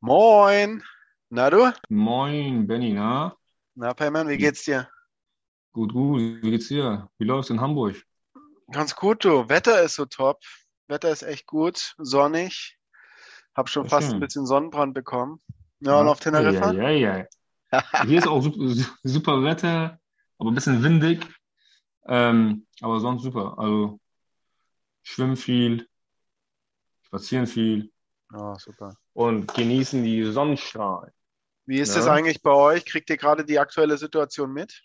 Moin. Na du? Moin, Benny, na? Na, Payman, wie geht's dir? Gut, gut. Wie geht's dir? Wie läuft's in Hamburg? Ganz gut, du. Wetter ist so top. Wetter ist echt gut, sonnig. Hab schon Sehr fast ein schön. bisschen Sonnenbrand bekommen. Ja, und Ja, auf ja, Teneriffa? ja, ja. Hier ist auch super, super Wetter, aber ein bisschen windig. Ähm, aber sonst super. Also schwimmen viel, spazieren viel Ja, super. und genießen die Sonnenstrahlen. Wie ist es Ne? eigentlich bei euch? Kriegt ihr gerade die aktuelle Situation mit?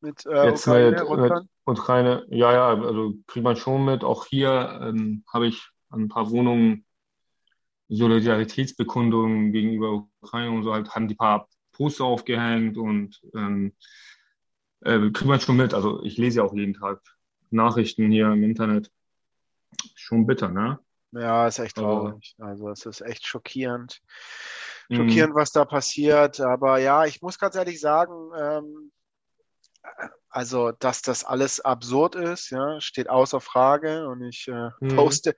Mit äh, Jetzt Ukraine, mit, mit? Ukraine, ja, ja, also kriegt man schon mit. Auch hier ähm, habe ich an ein paar Wohnungen Solidaritätsbekundungen gegenüber Ukraine und so halt, haben die paar Poster aufgehängt und ähm, äh, kriegt man schon mit. Also ich lese ja auch jeden Tag Nachrichten hier im Internet. Schon bitter, ne? Ja, ist echt Aber traurig. Also es ist echt schockierend. mh, Schockierend, was da passiert. Aber ja, ich muss ganz ehrlich sagen, ähm, Also, dass das alles absurd ist, ja, steht außer Frage. Und ich äh, mh, poste,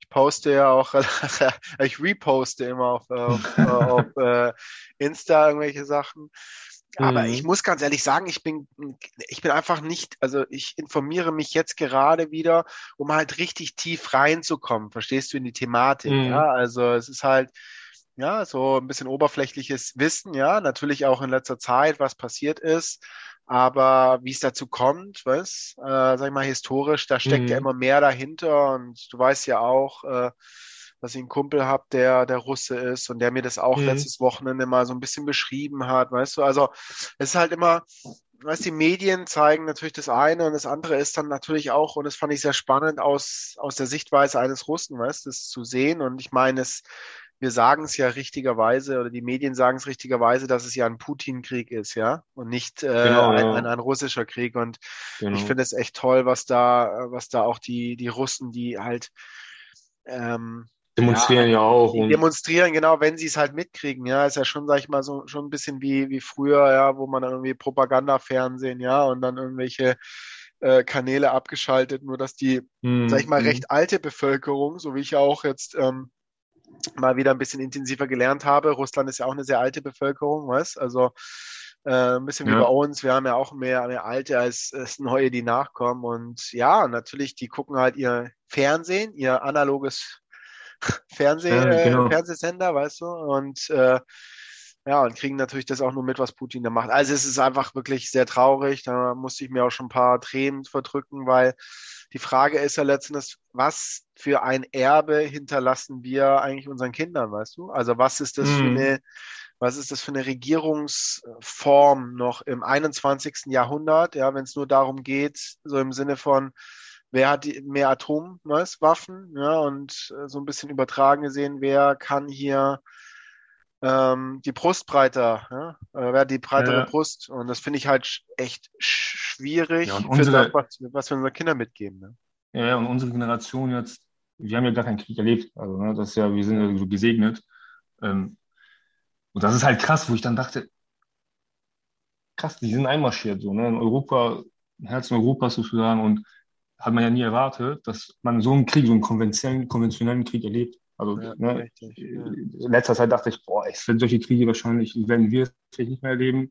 ich poste ja auch, ich reposte immer auf, auf, auf äh, Insta irgendwelche Sachen. Aber ich mh, muss ganz ehrlich sagen, ich bin, ich bin einfach nicht, also ich informiere mich jetzt gerade wieder, um halt richtig tief reinzukommen, verstehst du, in die Thematik, mh, ja. Also es ist halt, ja, so ein bisschen oberflächliches Wissen, ja, natürlich auch in letzter Zeit, was passiert ist. Aber wie es dazu kommt, was, äh, sag ich mal, historisch, da steckt ja mh, immer mehr dahinter. Und du weißt ja auch, äh, dass ich einen Kumpel habe, der der Russe ist und der mir das auch mh, letztes Wochenende mal so ein bisschen beschrieben hat, weißt du? Also es ist halt immer, weißt du, die Medien zeigen natürlich das eine und das andere ist dann natürlich auch, und das fand ich sehr spannend aus, aus der Sichtweise eines Russen, weißt du, das zu sehen. Und ich meine, es wir sagen es ja richtigerweise oder die Medien sagen es richtigerweise, dass es ja ein Putin-Krieg ist, ja, und nicht äh, genau, ein, ein, ein russischer Krieg. Und ich genau. finde es echt toll, was da, was da auch die, die Russen, die halt, ähm, Demonstrieren ja auch die und demonstrieren, genau, wenn sie es halt mitkriegen, ja, ist ja schon, sag ich mal, so schon ein bisschen wie, wie früher, ja, wo man dann irgendwie Propagandafernsehen, ja, und dann irgendwelche äh, Kanäle abgeschaltet, nur dass die, sag ich mal, mh, recht alte Bevölkerung, so wie ich ja auch jetzt ähm, mal wieder ein bisschen intensiver gelernt habe. Russland ist ja auch eine sehr alte Bevölkerung, was? Also äh, ein bisschen wie bei ja, uns. Wir haben ja auch mehr, mehr Alte als, als Neue, die nachkommen. Und ja, natürlich, die gucken halt ihr Fernsehen, ihr analoges Fernseh, ja, äh, genau. Fernsehsender, weißt du? Und äh, ja, und kriegen natürlich das auch nur mit, was Putin da macht. Also es ist einfach wirklich sehr traurig. Da musste ich mir auch schon ein paar Tränen verdrücken, weil die Frage ist ja letztendlich, was für ein Erbe hinterlassen wir eigentlich unseren Kindern, weißt du? Also was ist das für Mh, eine, was ist das für eine Regierungsform noch im einundzwanzigsten Jahrhundert, ja, wenn es nur darum geht, so im Sinne von, wer hat die, mehr Atomwaffen, ja, und äh, so ein bisschen übertragen gesehen, wer kann hier ähm, die Brust breiter, ja? Äh, wer hat die breitere ja, Brust? Und das finde ich halt echt ja, und schwierig für das, unsere, was, was wir unseren Kindern mitgeben. Ne? Ja, ja, und unsere Generation jetzt, wir haben ja gar keinen Krieg erlebt. Also, ne, das ist ja, wir sind ja so gesegnet. Ähm, und das ist halt krass, wo ich dann dachte, krass, die sind einmarschiert, so, ne, in Europa, im Herzen Europas sozusagen, und hat man ja nie erwartet, dass man so einen Krieg, so einen konventionellen, konventionellen Krieg erlebt. Also, Ja, ne, richtig. Ja. in letzter Zeit dachte ich, boah, ich finde solche Kriege wahrscheinlich, werden wir vielleicht nicht mehr erleben.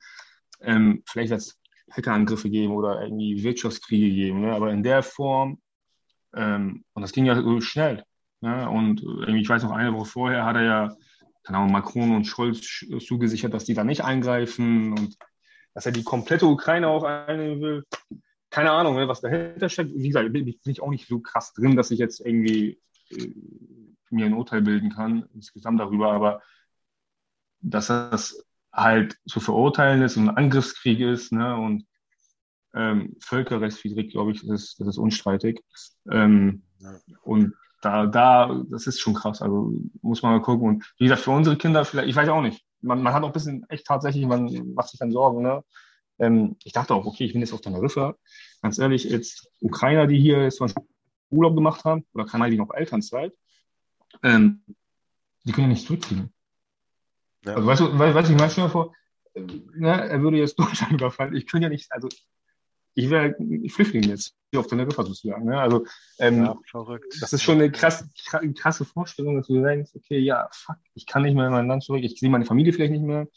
Ähm, vielleicht als Hackerangriffe geben oder irgendwie Wirtschaftskriege geben, ne, aber in der Form, ähm, und das ging ja so schnell. Ne? Und ich weiß noch, eine Woche vorher hat er ja, keine Ahnung, Macron und Scholz sch- zugesichert, dass die da nicht eingreifen und dass er die komplette Ukraine auch einnehmen will. Keine Ahnung, ne, was dahinter steckt. Wie gesagt, bin bin ich auch nicht so krass drin, dass ich jetzt irgendwie äh, mir ein Urteil bilden kann, insgesamt darüber, aber dass das halt zu verurteilen ist und ein Angriffskrieg ist, ne, und ähm, völkerrechtswidrig, glaube ich, das ist, das ist unstreitig. Ähm, Ja. und da, da, das ist schon krass. Also muss man mal gucken. Und wie gesagt, für unsere Kinder vielleicht, ich weiß auch nicht. Man, man hat auch ein bisschen echt tatsächlich, man macht sich dann Sorgen, ne? Ähm, ich dachte auch, okay, ich bin jetzt auf Teneriffa. Ganz ehrlich, jetzt Ukrainer, die hier jetzt zum Beispiel Urlaub gemacht haben, oder Kanal, die noch Elternzeit, ähm, die können ja nicht zurückfliegen. Ja. Also weißt du, weißt, weißt ich meine, stell dir vor, äh, er würde jetzt Deutschland überfallen. Ich könnte ja nicht, also ich wäre Flüchtling jetzt hier auf Teneriffa sozusagen. Ne? Also ähm, ja, verrückt. das ist schon eine krasse, krasse Vorstellung, dass du denkst, okay, ja, fuck, ich kann nicht mehr in mein Land zurück, ich sehe meine Familie vielleicht nicht mehr.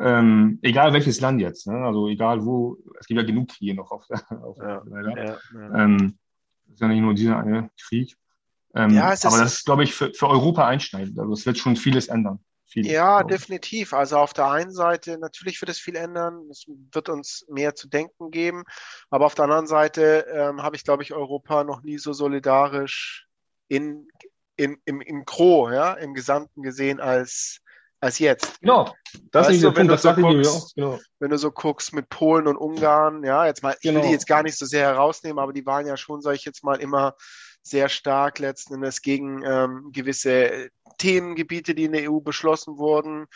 Ähm, egal welches Land jetzt, ne? also egal wo, es gibt ja genug Kriege noch auf der, auf der ja, ja. Ähm, ist ja nicht nur dieser eine Krieg. Ähm, ja, aber das ist, glaube ich, für, für Europa einschneidend. Also es wird schon vieles ändern. Vieles, ja, definitiv. Also auf der einen Seite, natürlich wird es viel ändern. Es wird uns mehr zu denken geben. Aber auf der anderen Seite ähm, habe ich, glaube ich, Europa noch nie so solidarisch in, in, im, im Gro, ja, im Gesamten gesehen als, als jetzt. Genau, das weißt ist der Punkt, das so guckst. Genau. Wenn du so guckst mit Polen und Ungarn, ja, jetzt mal, genau. ich will die genau. jetzt gar nicht so sehr herausnehmen, aber die waren ja schon, sage ich jetzt mal, immer sehr stark letzten Endes gegen ähm, gewisse Themengebiete, die in der EU beschlossen wurden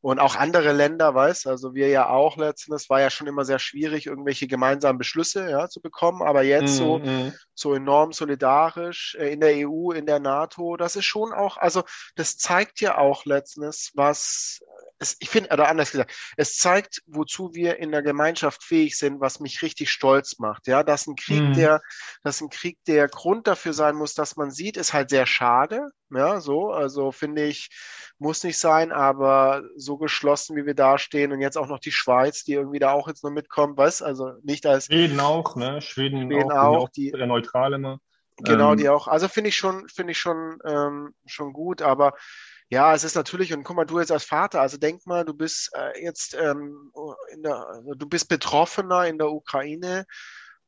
und auch andere Länder, weiß, also wir ja auch letzten Endes war ja schon immer sehr schwierig, irgendwelche gemeinsamen Beschlüsse ja, zu bekommen, aber jetzt mm, so, mm. so enorm solidarisch äh, in der EU, in der NATO, das ist schon auch, also das zeigt ja auch letzten Endes, was es, ich finde, oder anders gesagt, es zeigt, wozu wir in der Gemeinschaft fähig sind, was mich richtig stolz macht. Ja, dass ein Krieg, mhm. der, dass ein Krieg der Grund dafür sein muss, dass man sieht, ist halt sehr schade. Ja, so, also finde ich, muss nicht sein, aber so geschlossen, wie wir da stehen und jetzt auch noch die Schweiz, die irgendwie da auch jetzt noch mitkommt, was? Also nicht als. Schweden auch, ne? Schweden, Schweden auch, auch, die, neutral immer. Genau, ähm, die auch. Also finde ich schon, finde ich schon, ähm, schon gut, aber ja, es ist natürlich, und guck mal, du jetzt als Vater, also denk mal, du bist äh, jetzt ähm, in der, du bist Betroffener in der Ukraine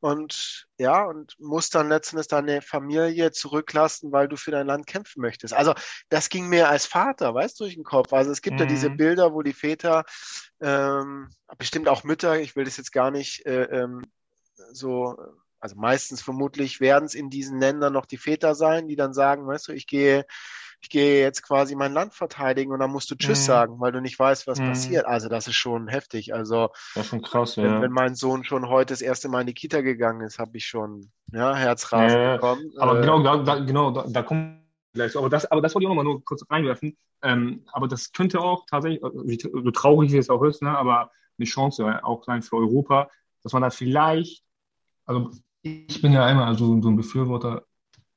und ja, und musst dann letztendlich deine Familie zurücklassen, weil du für dein Land kämpfen möchtest. Also das ging mir als Vater, weißt du, durch den Kopf. Also es gibt mhm. ja diese mhm. Bilder, wo die Väter, ähm, bestimmt auch Mütter, ich will das jetzt gar nicht äh, ähm, so also meistens vermutlich werden es in diesen Ländern noch die Väter sein, die dann sagen, weißt du, ich gehe ich gehe jetzt quasi mein Land verteidigen und dann musst du Tschüss mhm. sagen, weil du nicht weißt, was mhm. passiert. Also das ist schon heftig. Also das ist schon krass, wenn, ja. wenn mein Sohn schon heute das erste Mal in die Kita gegangen ist, habe ich schon ja, Herzrasen äh, bekommen. Aber äh, genau, da, da, genau, da, da kommt gleich. Aber das, aber das wollte ich auch noch mal nur kurz reinwerfen. Ähm, aber das könnte auch tatsächlich, so traurig wie es auch ist, ne, aber eine Chance auch sein für Europa, dass man da vielleicht, also ich bin ja einmal also so ein Befürworter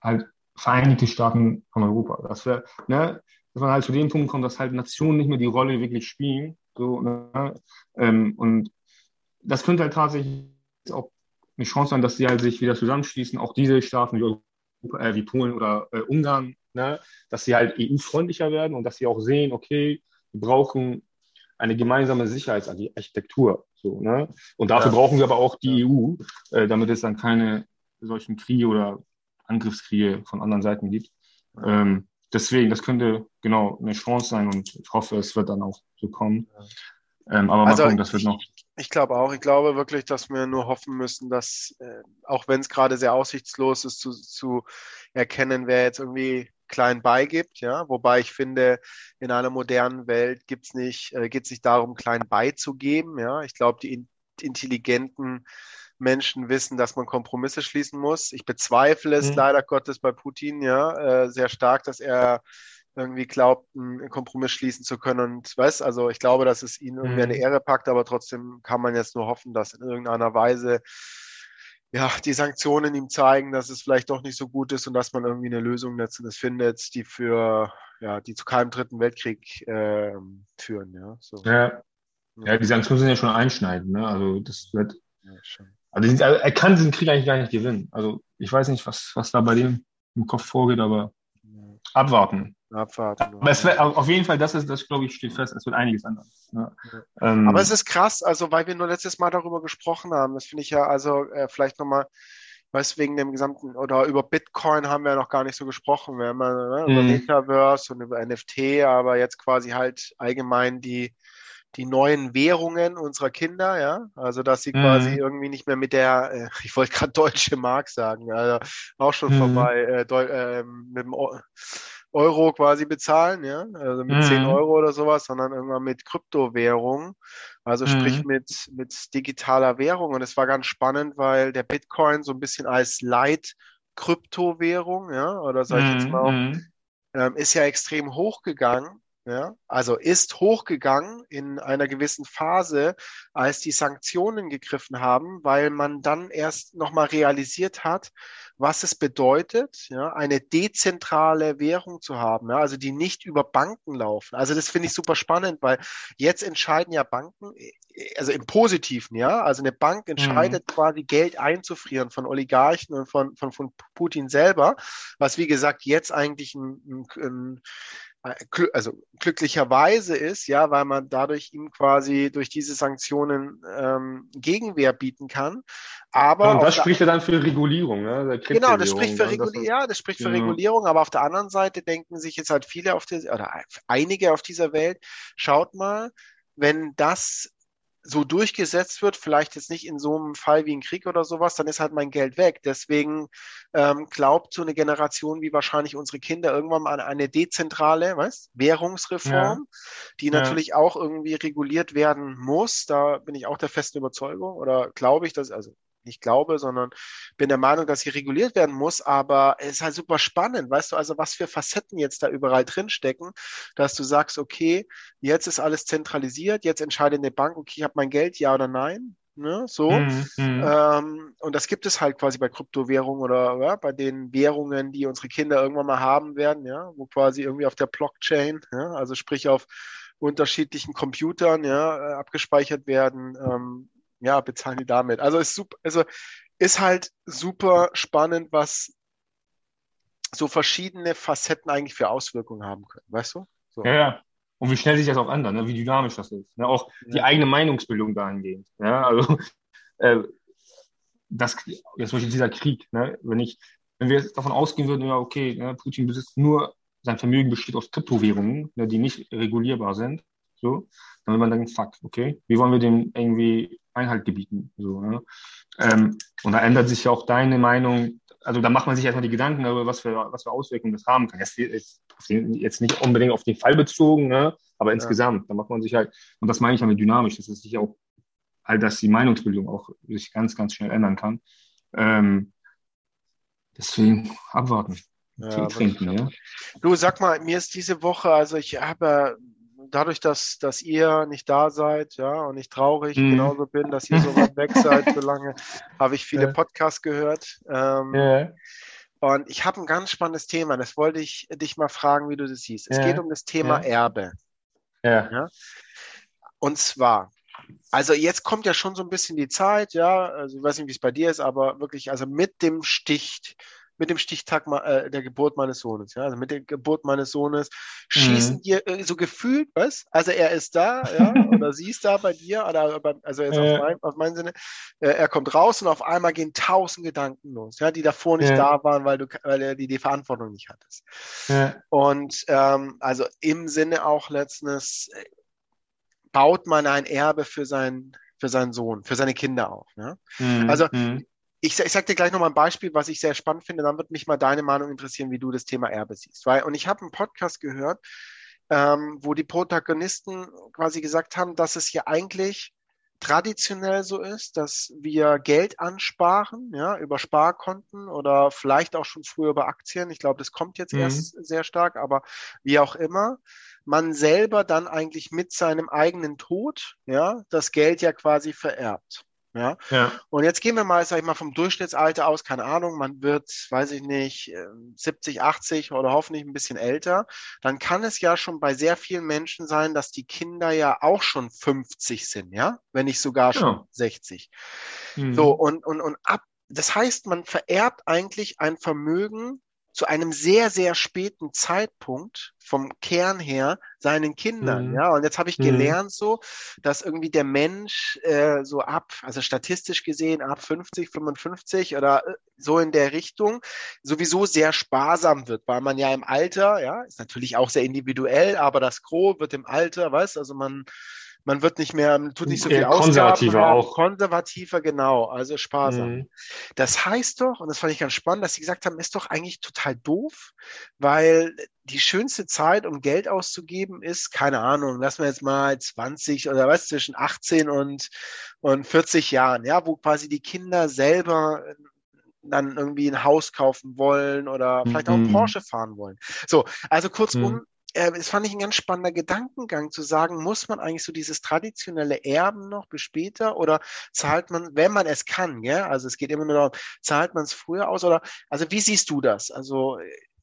halt Vereinigte Staaten von Europa. Das wäre, ne, dass man halt zu dem Punkt kommt, dass halt Nationen nicht mehr die Rolle wirklich spielen. So, ne? Ähm, und das könnte halt tatsächlich auch eine Chance sein, dass sie halt sich wieder zusammenschließen, auch diese Staaten wie, Europa, äh, wie Polen oder äh, Ungarn, ne? dass sie halt EU-freundlicher werden und dass sie auch sehen, okay, wir brauchen eine gemeinsame Sicherheitsarchitektur. So, ne? Und dafür ja. brauchen wir aber auch die EU, äh, damit es dann keine solchen Kriege oder Angriffskriege von anderen Seiten gibt. Ähm, deswegen, das könnte genau eine Chance sein und ich hoffe, es wird dann auch so kommen. Ähm, aber also mal gucken, das wird noch. Ich glaube auch. Ich glaube wirklich, dass wir nur hoffen müssen, dass, äh, auch wenn es gerade sehr aussichtslos ist, zu, zu erkennen, wer jetzt irgendwie klein beigibt, ja, wobei ich finde, in einer modernen Welt gibt's nicht, äh, geht es nicht darum, klein beizugeben, ja. Ich glaube, die in, intelligenten Menschen wissen, dass man Kompromisse schließen muss. Ich bezweifle es mhm. leider Gottes bei Putin ja äh, sehr stark, dass er irgendwie glaubt, einen Kompromiss schließen zu können. Und weiß, also ich glaube, dass es ihnen irgendwie eine mhm. Ehre packt, aber trotzdem kann man jetzt nur hoffen, dass in irgendeiner Weise ja, die Sanktionen ihm zeigen, dass es vielleicht doch nicht so gut ist und dass man irgendwie eine Lösung letztendlich findet, die für, ja, die zu keinem dritten Weltkrieg äh, führen, ja. So. Ja. ja, die Sanktionen sind ja schon einschneidend, ne? Also das wird. Ja, schon. Also er kann diesen Krieg eigentlich gar nicht gewinnen. Also ich weiß nicht, was, was da bei dem im Kopf vorgeht, aber abwarten. Abwarten. Aber es wird, auf jeden Fall, das ist, das glaube ich, steht fest, es wird einiges anders. Ja. Ähm, aber es ist krass, also weil wir nur letztes Mal darüber gesprochen haben, das finde ich ja, also äh, vielleicht nochmal, weiß wegen dem gesamten, oder über Bitcoin haben wir ja noch gar nicht so gesprochen. Wir haben ja ne, über mhm. Metaverse und über NFT, aber jetzt quasi halt allgemein die die neuen Währungen unserer Kinder, ja, also dass sie mhm. quasi irgendwie nicht mehr mit der, äh, ich wollte gerade deutsche Mark sagen, also auch schon mhm. vorbei, äh, äh, mit dem Euro quasi bezahlen, ja, also mit mhm. 10 Euro oder sowas, sondern irgendwann mit Kryptowährung, also sprich mhm. mit, mit digitaler Währung. Und es war ganz spannend, weil der Bitcoin so ein bisschen als Leit-Kryptowährung, ja, oder sag ich jetzt mhm. mal, auch, mhm. ähm, ist ja extrem hochgegangen ja, also ist hochgegangen in einer gewissen Phase, als die Sanktionen gegriffen haben, weil man dann erst nochmal realisiert hat, was es bedeutet, ja, eine dezentrale Währung zu haben, ja, also die nicht über Banken laufen. Also das finde ich super spannend, weil jetzt entscheiden ja Banken, also im Positiven, ja, also eine Bank entscheidet mhm. quasi Geld einzufrieren von Oligarchen und von, von, von Putin selber, was wie gesagt jetzt eigentlich ein, ein, ein äh, also glücklicherweise ist, ja, weil man dadurch ihm quasi durch diese Sanktionen ähm, Gegenwehr bieten kann. Aber und das spricht ja dann für Regulierung, ne? Genau, das spricht für Regulierung, ja, das spricht für ja. Regulierung, aber auf der anderen Seite denken sich jetzt halt viele auf der oder einige auf dieser Welt, schaut mal, wenn das so durchgesetzt wird, vielleicht jetzt nicht in so einem Fall wie ein Krieg oder sowas, dann ist halt mein Geld weg. Deswegen ähm, glaubt so eine Generation wie wahrscheinlich unsere Kinder irgendwann mal an eine dezentrale was, Währungsreform, ja. die ja. natürlich auch irgendwie reguliert werden muss. Da bin ich auch der festen Überzeugung oder glaube ich, dass, also nicht glaube, sondern bin der Meinung, dass sie reguliert werden muss. Aber es ist halt super spannend, weißt du, also was für Facetten jetzt da überall drinstecken, dass du sagst, okay, jetzt ist alles zentralisiert, jetzt entscheidet eine Bank, okay, ich habe mein Geld, ja oder nein. Ne, so. Mhm, mhm. ähm, und das gibt es halt quasi bei Kryptowährungen oder ja, bei den Währungen, die unsere Kinder irgendwann mal haben werden, ja, wo quasi irgendwie auf der Blockchain, ja, also sprich auf unterschiedlichen Computern, ja, äh, abgespeichert werden, ähm, ja, bezahlen die damit. Also ist super, also ist halt super spannend, was so verschiedene Facetten eigentlich für Auswirkungen haben können, weißt du? So. Ja, ja. Und wie schnell sich das auch ändert, ne? wie dynamisch das ist. Ne? Auch ja. die eigene Meinungsbildung dahingehend. Ja? Also äh, das, jetzt zum Beispiel dieser Krieg, ne? wenn ich, wenn wir davon ausgehen würden, ja, okay, ne, Putin besitzt nur, sein Vermögen besteht aus Kryptowährungen, ne, die nicht regulierbar sind, so, dann will man denken, fuck, okay, wie wollen wir dem irgendwie Einhalt gebieten? So, ne? ähm, und da ändert sich ja auch deine Meinung, also da macht man sich erstmal die Gedanken darüber, was für, was für Auswirkungen das haben kann. Jetzt, jetzt nicht unbedingt auf den Fall bezogen, ne? aber insgesamt, da macht man sich halt, und das meine ich damit dynamisch, dass es sich auch, halt, dass die Meinungsbildung auch sich ganz, ganz schnell ändern kann. Ähm, deswegen abwarten. Ja, trinken, ja. Du sag mal, mir ist diese Woche, also ich habe dadurch, dass, dass ihr nicht da seid, ja, und ich traurig mhm. genauso bin, dass ihr so weit weg seid, so lange, habe ich viele ja. Podcasts gehört. Ähm, ja. Und ich habe ein ganz spannendes Thema, das wollte ich dich mal fragen, wie du das siehst. Es ja. geht um das Thema Erbe. Ja. Und zwar, also jetzt kommt ja schon so ein bisschen die Zeit, ja, also ich weiß nicht, wie es bei dir ist, aber wirklich, also mit dem Stich, mit dem Stichtag äh, der Geburt meines Sohnes. Ja? Also mit der Geburt meines Sohnes schießen mhm. dir äh, so gefühlt, was? Also er ist da, ja, oder sie ist da bei dir, oder also jetzt äh. auf, mein, auf meinen Sinne, äh, er kommt raus und auf einmal gehen tausend Gedanken los, ja, die davor nicht ja. da waren, weil du weil er die, die Verantwortung nicht hattest. Ja. Und ähm, also im Sinne auch letztens äh, baut man ein Erbe für sein für seinen Sohn, für seine Kinder auf. Ne? Mhm. Also mhm ich, ich sage dir gleich nochmal ein Beispiel, was ich sehr spannend finde, dann wird mich mal deine Meinung interessieren, wie du das Thema Erbe siehst. Weil, und ich habe einen Podcast gehört, ähm, wo die Protagonisten quasi gesagt haben, dass es ja eigentlich traditionell so ist, dass wir Geld ansparen, ja, über Sparkonten oder vielleicht auch schon früher über Aktien. Ich glaube, das kommt jetzt mhm. erst sehr stark, aber wie auch immer, man selber dann eigentlich mit seinem eigenen Tod, ja, das Geld ja quasi vererbt. Ja? ja. Und jetzt gehen wir mal, sag ich mal, vom Durchschnittsalter aus, keine Ahnung, man wird, weiß ich nicht, 70, ähm, 80 oder hoffentlich ein bisschen älter. Dann kann es ja schon bei sehr vielen Menschen sein, dass die Kinder ja auch schon 50 sind, ja, wenn nicht sogar schon ja. 60. Mhm. So, und, und, und ab, das heißt, man vererbt eigentlich ein Vermögen zu einem sehr, sehr späten Zeitpunkt vom Kern her seinen Kindern. Mhm. Ja, und jetzt habe ich mhm. gelernt so, dass irgendwie der Mensch äh, so ab, also statistisch gesehen ab 50, 55 oder äh, so in der Richtung sowieso sehr sparsam wird, weil man ja im Alter, ja, ist natürlich auch sehr individuell, aber das Gros wird im Alter, weißt, also man man wird nicht mehr, tut nicht so viel Ausgaben. Konservativer auch. Konservativer, genau, also sparsam. Mhm. Das heißt doch, und das fand ich ganz spannend, dass sie gesagt haben, ist doch eigentlich total doof, weil die schönste Zeit, um Geld auszugeben, ist, keine Ahnung, lassen wir jetzt mal 20 oder was, zwischen 18 und, und 40 Jahren, ja, wo quasi die Kinder selber dann irgendwie ein Haus kaufen wollen oder vielleicht auch ein mhm. Porsche fahren wollen. So, also kurzum, mhm äh, das fand ich ein ganz spannender Gedankengang zu sagen, muss man eigentlich so dieses traditionelle Erben noch bis später oder zahlt man, wenn man es kann, ja, also es geht immer nur darum, zahlt man es früher aus oder, also wie siehst du das? Also,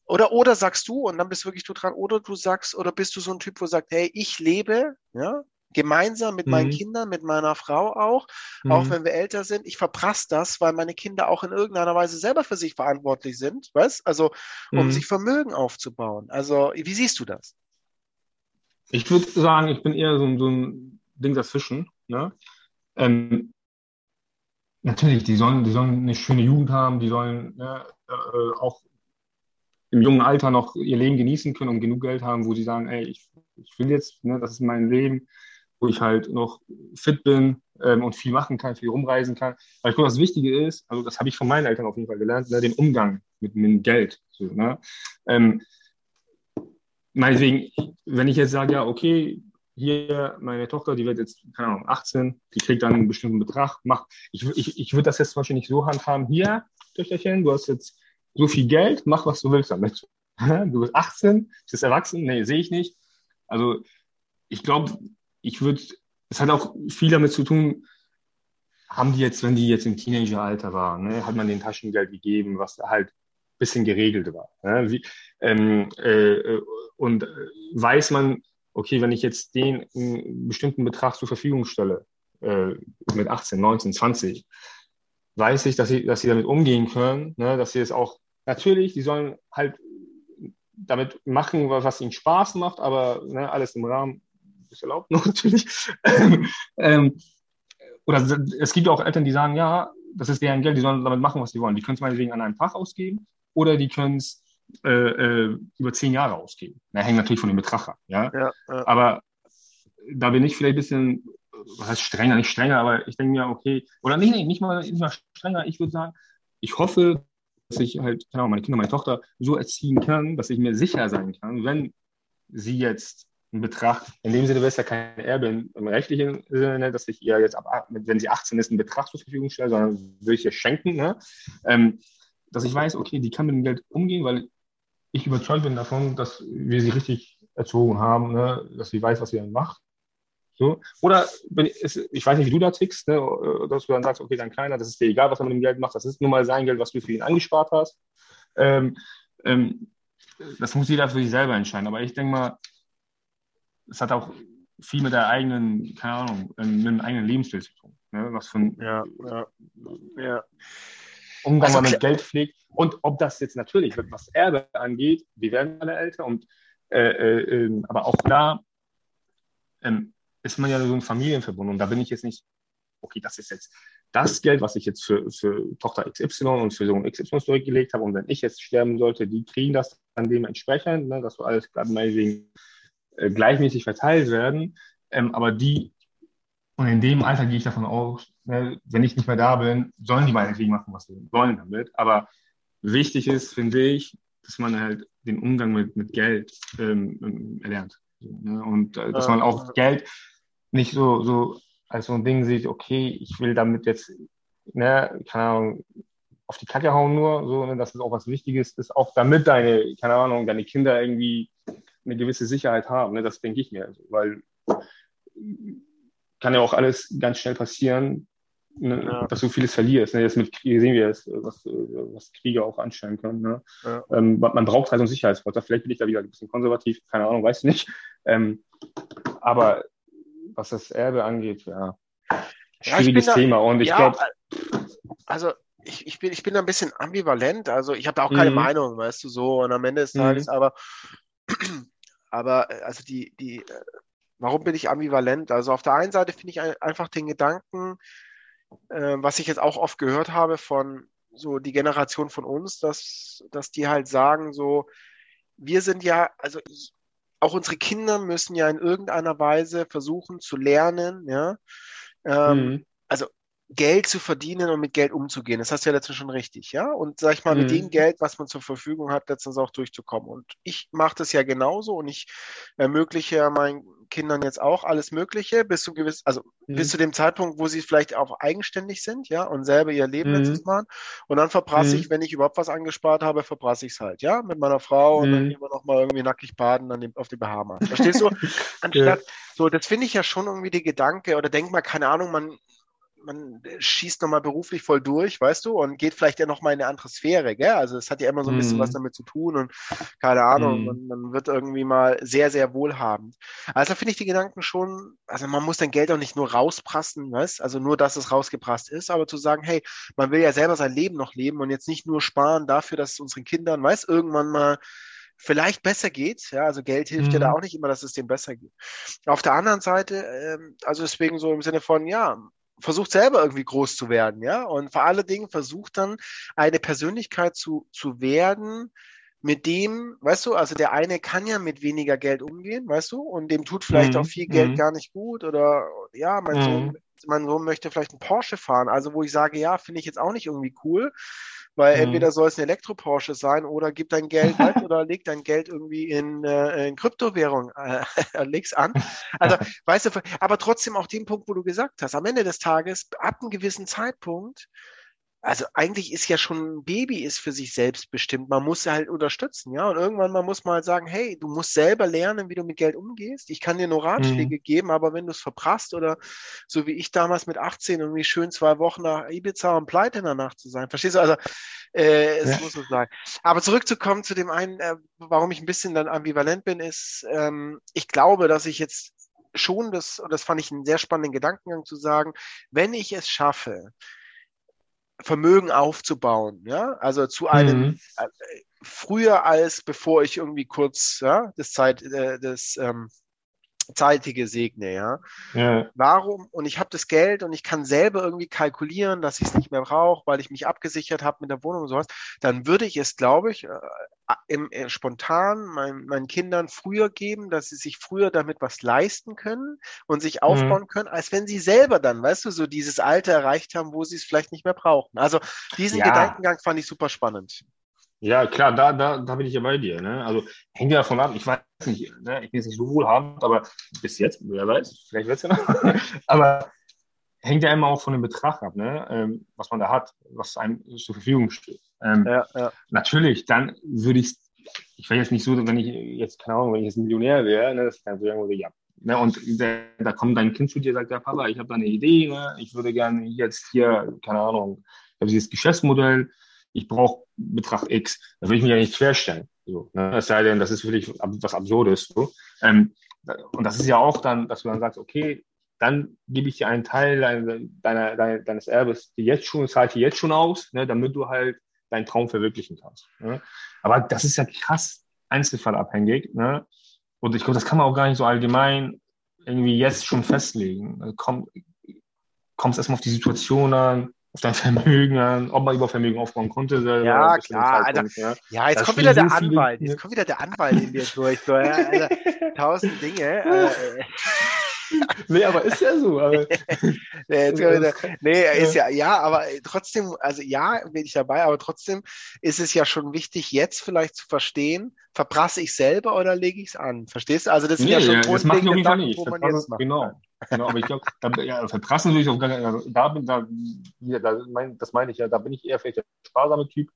oder, oder sagst du, und dann bist wirklich du dran, oder du sagst, oder bist du so ein Typ, wo sagt, hey, ich lebe, ja, gemeinsam mit meinen mhm. Kindern, mit meiner Frau auch, mhm. auch wenn wir älter sind. Ich verprasse das, weil meine Kinder auch in irgendeiner Weise selber für sich verantwortlich sind, weißt? Also, um mhm. sich Vermögen aufzubauen. Also, wie siehst du das? Ich würde sagen, ich bin eher so, so ein Ding dazwischen. Ne? Ähm, natürlich, die sollen, die sollen eine schöne Jugend haben, die sollen ne, äh, auch im jungen Alter noch ihr Leben genießen können und genug Geld haben, wo sie sagen, ey, ich, ich will jetzt, ne, das ist mein Leben, wo ich halt noch fit bin ähm, und viel machen kann, viel rumreisen kann. Weil ich glaube, das Wichtige ist, also das habe ich von meinen Eltern auf jeden Fall gelernt, ne, den Umgang mit, mit Geld. So, ne? ähm, meinetwegen, wenn ich jetzt sage, ja, okay, hier meine Tochter, die wird jetzt, keine Ahnung, 18, die kriegt dann einen bestimmten Betrag, mach, ich, ich, ich würde das jetzt nicht so handhaben, hier, Töchterchen, du hast jetzt so viel Geld, mach, was du willst damit. Du bist 18, bist erwachsen, nee, sehe ich nicht. Also ich glaube, ich würde, es hat auch viel damit zu tun, haben die jetzt, wenn die jetzt im Teenageralter waren, ne, hat man den Taschengeld gegeben, was halt ein bisschen geregelt war. Ne? Wie, ähm, äh, und weiß man, okay, wenn ich jetzt den einen bestimmten Betrag zur Verfügung stelle, äh, mit 18, 19, 20, weiß ich, dass sie, dass sie damit umgehen können, ne? dass sie es auch, natürlich, die sollen halt damit machen, was ihnen Spaß macht, aber ne, alles im Rahmen ist erlaubt natürlich. ähm, oder es gibt auch Eltern, die sagen, ja, das ist deren Geld, die sollen damit machen, was sie wollen. Die können es meinetwegen an einem Tag ausgeben oder die können es äh, äh, über zehn Jahre ausgeben. Da hängt natürlich von dem Betrag ab. Ja? Ja, ja? Aber da bin ich vielleicht ein bisschen, was heißt strenger, nicht strenger, aber ich denke mir, okay, oder nee, nee, nicht mal, nicht mal strenger. Ich würde sagen, ich hoffe, dass ich halt, genau, meine Kinder, meine Tochter so erziehen kann, dass ich mir sicher sein kann, wenn sie jetzt einen Betrag, in dem Sinne wäre es ja kein Erbe im rechtlichen Sinne, dass ich ihr jetzt, ab, wenn sie 18 ist, einen Betrag zur Verfügung stelle, sondern würde ich ihr schenken, ne? ähm, dass ich weiß, okay, die kann mit dem Geld umgehen, weil ich überzeugt bin davon, dass wir sie richtig erzogen haben, ne? dass sie weiß, was sie dann macht. So. Oder ich weiß nicht, wie du da tickst, ne? dass du dann sagst, okay, dein Kleiner, das ist dir egal, was er mit dem Geld macht, das ist nun mal sein Geld, was du für ihn angespart hast. Ähm, ähm, das muss jeder für sich selber entscheiden. Aber ich denke mal, es hat auch viel mit der eigenen, keine Ahnung, ähm, mit dem eigenen Lebensstil zu tun. Ne? Was von ja, ja, ja. Umgang also, man mit Geld pflegt. Und ob das jetzt natürlich, was Erbe angeht, wir werden alle älter und äh, äh, ähm, aber auch da ähm, ist man ja so ein Familienverbund und da bin ich jetzt nicht, okay, das ist jetzt das Geld, was ich jetzt für, für Tochter XY und für Sohn XY zurückgelegt habe und wenn ich jetzt sterben sollte, die kriegen das dann dementsprechend, ne, dass so alles gerade meinetwegen äh, gleichmäßig verteilt werden. Ähm, aber die, und in dem Alter gehe ich davon aus, ne, wenn ich nicht mehr da bin, sollen die meinetwegen machen, was sie wollen damit. Aber wichtig ist, finde ich, dass man halt den Umgang mit, mit Geld ähm, erlernt. Ne? Und äh, dass man auch Geld nicht so, so als so ein Ding sieht, okay, ich will damit jetzt, ne, keine Ahnung, auf die Kacke hauen nur, so, ne, dass es auch was Wichtiges ist, auch damit deine, keine Ahnung, deine Kinder irgendwie eine gewisse Sicherheit haben. Ne? Das denke ich mir. Also, weil kann ja auch alles ganz schnell passieren, ne? ja. dass du vieles verlierst. Ne? Jetzt mit Krieg sehen wir es, was, was Kriege auch anstellen können. Ne? Ja. Ähm, man braucht halt so einen Sicherheitsvorteil. Vielleicht bin ich da wieder ein bisschen konservativ, keine Ahnung, weiß nicht. Ähm, aber was das Erbe angeht, ja, schwieriges ja, Thema. Und ich glaube. Also ich, ich, bin, ich bin ein bisschen ambivalent. Also ich habe da auch keine mhm. Meinung, weißt du, so. Und am Ende des Tages, mhm. aber aber äh, also die, die, äh, warum bin ich ambivalent? Also auf der einen Seite finde ich einfach den Gedanken, äh, was ich jetzt auch oft gehört habe von so die Generation von uns, dass, dass die halt sagen, so, wir sind ja, also ich, auch unsere Kinder müssen ja in irgendeiner Weise versuchen zu lernen, ja. Ähm, mhm. Also Geld zu verdienen und mit Geld umzugehen. Das hast du ja letztens schon richtig, ja? Und sag ich mal, mhm. mit dem Geld, was man zur Verfügung hat, letztens auch durchzukommen. Und ich mache das ja genauso und ich ermögliche meinen Kindern jetzt auch alles Mögliche bis zu gewiss, also mhm. bis zu dem Zeitpunkt, wo sie vielleicht auch eigenständig sind, ja, und selber ihr Leben mhm. letztes machen. Und dann verprasse mhm. ich, wenn ich überhaupt was angespart habe, verprasse ich es halt, ja, mit meiner Frau und dann mhm. gehen wir nochmal irgendwie nackig baden dann auf die Bahamas. Verstehst du? Anstatt, ja. so, das finde ich ja schon irgendwie die Gedanke, oder denk mal, keine Ahnung, man, man schießt nochmal beruflich voll durch, weißt du, und geht vielleicht ja nochmal in eine andere Sphäre, gell? Also es hat ja immer so ein bisschen was mhm. damit zu tun und keine Ahnung, mm. man, man, wird irgendwie mal sehr, sehr wohlhabend. Also finde ich die Gedanken schon, also man muss dein Geld auch nicht nur rausprassen, weißt Also nur, dass es rausgeprasst ist, aber zu sagen, hey, man will ja selber sein Leben noch leben und jetzt nicht nur sparen dafür, dass es unseren Kindern, weißt irgendwann mal vielleicht besser geht. Ja, also Geld hilft mhm. ja da mhm. auch nicht immer, dass es dem besser geht. Auf der anderen Seite, ähm, also deswegen so im Sinne von, ja, versucht selber irgendwie groß zu werden, ja, und vor allen Dingen versucht dann eine Persönlichkeit zu, zu werden, mit dem, weißt du, also der eine kann ja mit weniger Geld umgehen, weißt du, und dem tut vielleicht mhm. auch viel Geld mhm. gar nicht gut oder ja, mein Sohn, mhm. mein Sohn möchte vielleicht einen Porsche fahren, also wo ich sage, ja, finde ich jetzt auch nicht irgendwie cool, weil mhm. entweder soll es ein Elektro-Porsche sein oder gib dein Geld weg oder leg dein Geld irgendwie in, äh, in Kryptowährung, äh, leg's an. Also, weißt du, aber trotzdem auch den Punkt, wo du gesagt hast, am Ende des Tages, ab einem gewissen Zeitpunkt, also eigentlich ist ja schon ein Baby ist für sich selbst bestimmt. Man muss halt unterstützen, ja. Und irgendwann mal muss man halt sagen, hey, du musst selber lernen, wie du mit Geld umgehst. Ich kann dir nur Ratschläge mhm. geben, aber wenn du es verprasst oder so wie ich damals mit 18 irgendwie schön zwei Wochen nach Ibiza und pleite Nacht zu sein. Verstehst du? Also äh, es ja. muss so sein. Aber zurückzukommen zu dem einen, äh, warum ich ein bisschen dann ambivalent bin, ist, ähm, ich glaube, dass ich jetzt schon das, und das fand ich einen sehr spannenden Gedankengang zu sagen, wenn ich es schaffe, Vermögen aufzubauen, ja, also zu einem mhm. äh, früher als bevor ich irgendwie kurz ja, das Zeit äh, das ähm, zeitige segne, ja? ja. Warum? Und ich habe das Geld und ich kann selber irgendwie kalkulieren, dass ich es nicht mehr brauche, weil ich mich abgesichert habe mit der Wohnung und sowas, dann würde ich es, glaube ich, äh, im, äh, spontan mein, meinen Kindern früher geben, dass sie sich früher damit was leisten können und sich mhm. aufbauen mhm. können, als wenn sie selber dann, weißt du, so dieses Alter erreicht haben, wo sie es vielleicht nicht mehr brauchen. Also diesen ja. Gedankengang fand ich super spannend. Ja, klar, da, da, da bin ich ja bei dir. Ne? Also hängt ja davon ab, ich weiß nicht, ne? ich bin jetzt nicht so wohlhabend, aber bis jetzt, wer weiß, vielleicht wird es ja noch. aber hängt ja immer auch von dem Betrag ab, ne? Ähm, was man da hat, was einem zur Verfügung steht. Ähm, ja, ja. Natürlich, dann würde ich, ich wäre jetzt nicht so, wenn ich jetzt, keine Ahnung, wenn ich jetzt Millionär wäre, ne, ich dann so irgendwo, ja, Ne, und der, da kommt dein Kind zu dir und sagt, ja Papa, ich habe da eine Idee, ne? ich würde gerne jetzt hier, keine Ahnung, ich habe dieses Geschäftsmodell, ich brauche Betrag X. Da will ich mich ja nicht querstellen. So, ne? Es sei denn, das ist wirklich was Absurdes. So. Ähm, und das ist ja auch dann, dass du dann sagst, okay, dann gebe ich dir einen Teil deiner, deiner, deines Erbes die jetzt schon, zahle ich dir jetzt schon aus, ne, damit du halt deinen Traum verwirklichen kannst. Ne? Aber das ist ja krass einzelfallabhängig. Ne? Und ich glaube, das kann man auch gar nicht so allgemein irgendwie jetzt schon festlegen. Also komm, kommst erstmal auf die Situation an, auf dein Vermögen an, ob man über Vermögen aufbauen konnte. Selber, ja, klar. Alter, ja. ja, jetzt das kommt wieder der so Anwalt. Jetzt kommt wieder der Anwalt in dir durch. So, ja, also, tausend Dinge. Äh, nee, aber ist ja so. Aber nee, wieder, nee, ist ja, ja, aber trotzdem, also ja, bin ich dabei, aber trotzdem ist es ja schon wichtig, jetzt vielleicht zu verstehen, verprasse ich selber oder lege ich es an? Verstehst du? Also das sind nee, ja schon das macht auf jeden Fall nicht. Wo man jetzt macht. Genau. genau, aber ich glaube, ja, verprassen würde ich auch gar nicht. Also da bin da, ja, da mein, das meine ich ja, da bin ich eher vielleicht der sparsame Typ.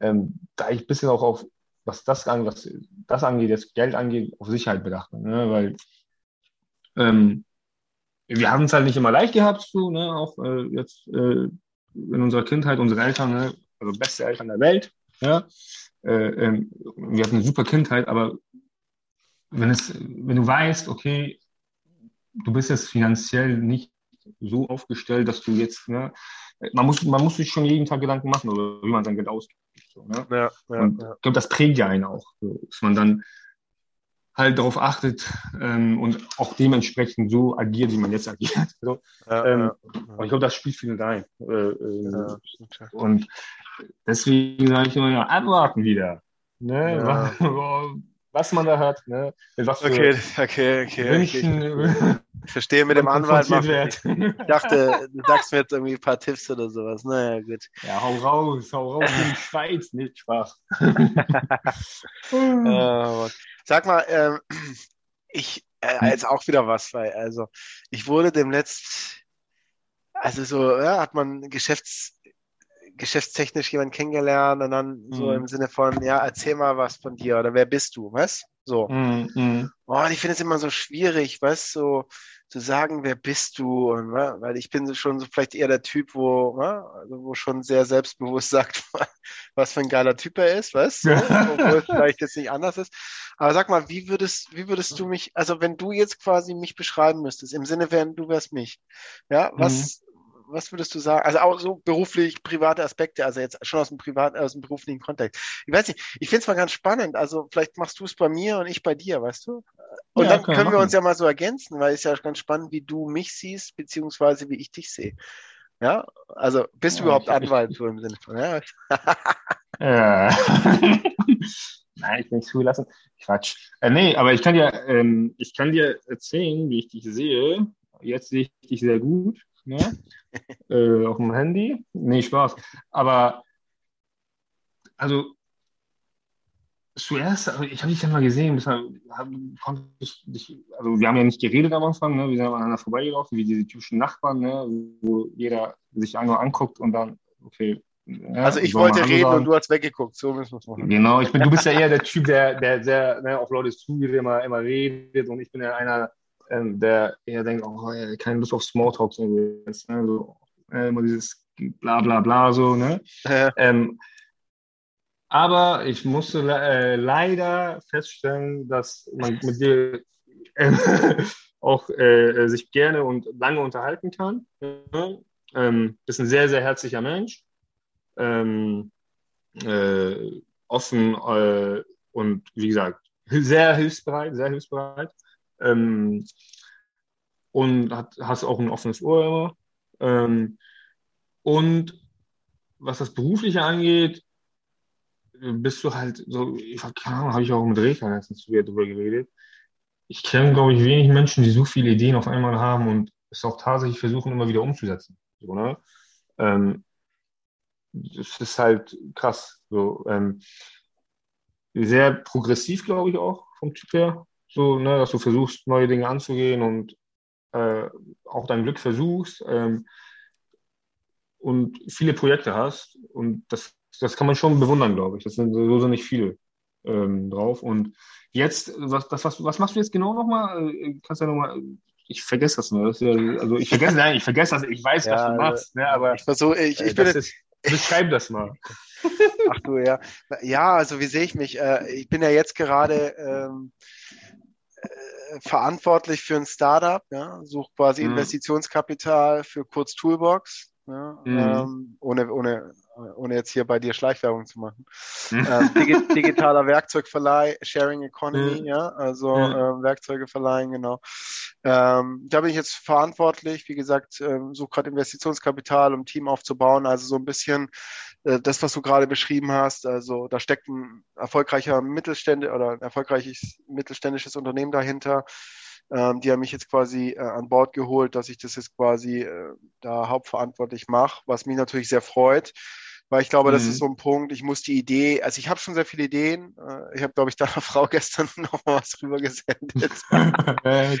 Ähm, da ich ein bisschen auch auf, was das angeht, was das angeht, das Geld angeht, auf Sicherheit bedacht. Ne? Weil ähm, wir haben es halt nicht immer leicht gehabt, so, ne? auch äh, jetzt äh, in unserer Kindheit, unsere Eltern, ne? also beste Eltern der Welt. Ja? Äh, ähm, wir hatten eine super Kindheit, aber wenn, es, wenn du weißt, okay, du bist jetzt finanziell nicht so aufgestellt, dass du jetzt, ne, man muss, man muss sich schon jeden Tag Gedanken machen, wie man sein Geld ausgibt. So, ne? ja, ja, und ja. ich glaube, das prägt ja einen auch, so, dass man dann halt darauf achtet ähm, und auch dementsprechend so agiert, wie man jetzt agiert. So, ja, ähm, ja, ich glaube, das spielt viel rein. Äh, äh, und deswegen sage ich immer, ja, abwarten wieder. Ne? Was, was, man da hat. Ne? Was okay, okay, okay. Wünschen, okay. Ich verstehe mit dem Anwalt. Wird. Ich dachte, du sagst mir jetzt irgendwie ein paar Tipps oder sowas. Naja, gut. Ja, hau raus, hau raus in die Schweiz, nicht Spaß. uh, sag mal, ähm, ich, äh, jetzt auch wieder was, weil, also, ich wurde demnächst, also so, ja, hat man Geschäfts, geschäftstechnisch jemanden kennengelernt und dann so mhm. im Sinne von, ja, erzähl mal was von dir oder wer bist du, was? So. Mm. Oh, ich finde es immer so schwierig, weißt so zu sagen, wer bist du? Und, weil ich bin schon so vielleicht eher der Typ, wo, also wo schon sehr selbstbewusst sagt, was für ein geiler Typ er ist, weißt du? Obwohl es vielleicht jetzt nicht anders ist. Aber sag mal, wie würdest, wie würdest du mich, also wenn du jetzt quasi mich beschreiben müsstest, im Sinne, wenn du wärst mich, ja, was, mm was würdest du sagen? Also auch so beruflich, private Aspekte, also jetzt schon aus dem privaten, aus dem beruflichen Kontext. Ich weiß nicht, ich finde es mal ganz spannend. Also vielleicht machst du es bei mir und ich bei dir, weißt du? Und ja, dann können wir, wir uns ja mal so ergänzen, weil es ja ganz spannend, wie du mich siehst, beziehungsweise wie ich dich sehe. Ja, also bist du ja, überhaupt Anwalt so im Sinne von, ja? ja. Nein, ich bin zugelassen. Quatsch. Äh, nee, aber ich kann dir, ähm, ich kann dir erzählen, wie ich dich sehe. Jetzt sehe ich dich sehr gut ne? äh, auf dem Handy. Nee, Spaß. Aber, also, zuerst, also ich habe dich ja mal gesehen, deshalb konnte ich dich, also wir haben ja nicht geredet am Anfang, ne? wir sind aneinander vorbeigelaufen, wie diese typischen Nachbarn, ne? wo jeder sich nur anguckt und dann, okay. Ja, also ich wollte reden und du hast weggeguckt, so müssen wir es machen. Genau, ich bin, du bist ja eher der Typ, der, der sehr ne, auf Leute zugeht, immer, immer redet und ich bin ja einer, der eher denkt, oh, keine Lust auf Smalltalk, so, ne? so äh, immer dieses bla bla bla so, ne? Ja. Ähm, aber ich musste äh, leider feststellen, dass man mit dir äh, auch äh, sich gerne und lange unterhalten kann. Ne? Ähm, bist ein sehr, sehr herzlicher Mensch. Ähm, äh, offen äh, und wie gesagt, sehr hilfsbereit, sehr hilfsbereit. Ähm, und hat, hast auch ein offenes Ohr immer. Ähm, und was das Berufliche angeht, bist du halt so, ich keine Ahnung, habe ich auch mit Reka letztens darüber geredet. Ich kenne, glaube ich, wenig Menschen, die so viele Ideen auf einmal haben und es auch tatsächlich versuchen, immer wieder umzusetzen. So, ne? ähm, das ist halt krass. So, ähm, sehr progressiv, glaube ich, auch vom Typ her so, ne, dass du versuchst, neue Dinge anzugehen und äh, auch dein Glück versuchst ähm, und viele Projekte hast. Und das, das kann man schon bewundern, glaube ich. Das sind so sind nicht viele ähm, drauf. Und jetzt, was, das, was, was machst du jetzt genau nochmal? Äh, kannst du ja nochmal ich vergesse das nur. Das ja, also ich vergesse, nein, ich vergesse das, ich weiß, ja, was du machst, ne, aber ich versuche, ich, ich äh, bin ist, beschreib das mal. Ach du, ja. Ja, also wie sehe ich mich? Äh, ich bin ja jetzt gerade ähm, verantwortlich für ein Startup, ja, sucht quasi mhm. Investitionskapital für Kurz Toolbox, ja, mhm. ähm, ohne, ohne, ohne jetzt hier bei dir Schleichwerbung zu machen. Mhm. Ähm, dig digitaler Werkzeugverleih, Sharing Economy, mhm. ja, also mhm. ähm, Werkzeuge verleihen, genau. Ähm, da bin ich jetzt verantwortlich, wie gesagt, ähm, suche gerade Investitionskapital, um Team aufzubauen, also so ein bisschen äh, das, was du gerade beschrieben hast, also da steckt ein erfolgreicher Mittelständler oder ein erfolgreiches mittelständisches Unternehmen dahinter. Ähm, die haben mich jetzt quasi äh, an Bord geholt, dass ich das jetzt quasi äh, da hauptverantwortlich mache, was mich natürlich sehr freut weil ich glaube, das ist mhm. so ein Punkt. Ich muss die Idee, also ich habe schon sehr viele Ideen. Äh, ich habe, glaube ich, deiner Frau gestern noch mal was rüber gesendet. äh,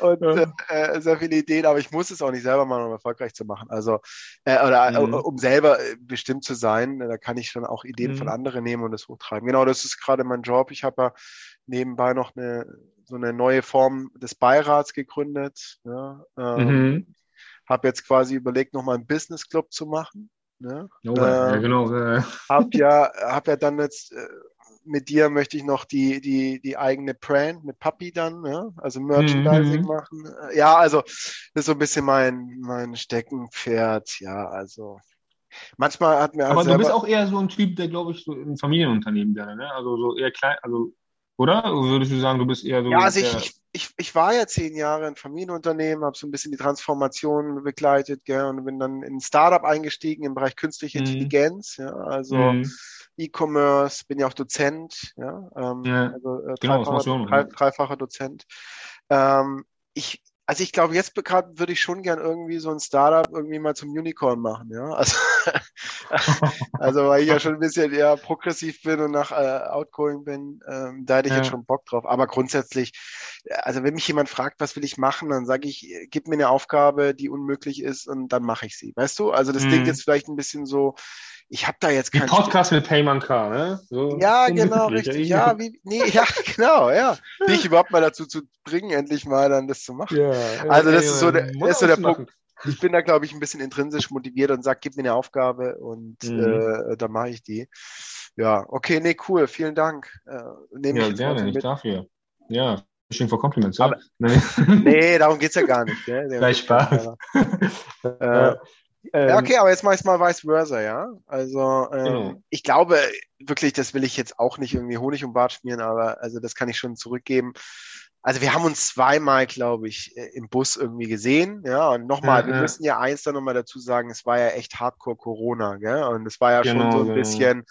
und äh, sehr viele Ideen, aber ich muss es auch nicht selber machen, um erfolgreich zu machen. Also, äh, oder mhm. um selber äh, bestimmt zu sein, da kann ich schon auch Ideen mhm. von anderen nehmen und das hochtreiben. Genau, das ist gerade mein Job. Ich habe ja nebenbei noch eine so eine neue Form des Beirats gegründet. Ja, ähm, mhm. Habe jetzt quasi überlegt, nochmal einen Business Club zu machen. Ne? Oh, ähm, ja, genau. Hab ja, hab ja dann jetzt äh, mit dir möchte ich noch die, die, die eigene Brand mit Papi dann, ja? also Merchandising mhm. machen. Ja, also das ist so ein bisschen mein, mein Steckenpferd, ja, also manchmal hat mir. Aber du bist auch eher so ein Typ, der, glaube ich, so ein Familienunternehmen gerne, ne? Also so eher klein, also oder? Würdest du sagen, du bist eher so. Ja, also ich, ich, ich, ich war ja zehn Jahre in Familienunternehmen, habe so ein bisschen die Transformation begleitet gell, und bin dann in ein Startup eingestiegen im Bereich künstliche mhm. Intelligenz. Ja, also mhm. E-Commerce, bin ja auch Dozent, ja, ähm, ja also äh, genau, dreifacher, drei, dreifacher Dozent. Ähm, ich, also ich glaube, jetzt gerade würde ich schon gern irgendwie so ein Startup irgendwie mal zum Unicorn machen, ja. Also, also weil ich ja schon ein bisschen eher progressiv bin und nach äh, Outgoing bin, ähm, da hätte ich ja. jetzt schon Bock drauf. Aber grundsätzlich, also wenn mich jemand fragt, was will ich machen, dann sage ich, gib mir eine Aufgabe, die unmöglich ist und dann mache ich sie. Weißt du? Also das mhm. klingt jetzt vielleicht ein bisschen so, ich habe da jetzt keinen. Podcast mit Payman K, ne? So ja, genau, richtig. Ja, wie, nee, ja, genau, ja. Dich überhaupt mal dazu zu bringen, endlich mal dann das zu machen. Ja, also das ja, ist so der, das ist so der Punkt. Ich bin da, glaube ich, ein bisschen intrinsisch motiviert und sage, gib mir eine Aufgabe und mhm. äh, dann mache ich die. Ja, okay, nee, cool, vielen Dank. Äh, ja, ich gerne, nicht dafür. Ja, schön für Compliments. Aber, nee. nee, darum geht's ja gar nicht. Ne? Gleich Spaß. Äh, ähm, ja, okay, aber jetzt mache ich mal vice versa, ja. Also ähm, genau. ich glaube wirklich, das will ich jetzt auch nicht irgendwie Honig und Bart schmieren, aber also das kann ich schon zurückgeben. Also wir haben uns zweimal, glaube ich, äh, im Bus irgendwie gesehen, ja. Und nochmal, ja, wir ja. müssen ja eins dann nochmal dazu sagen, es war ja echt Hardcore Corona, gell? Und es war ja genau, schon so ein genau. bisschen,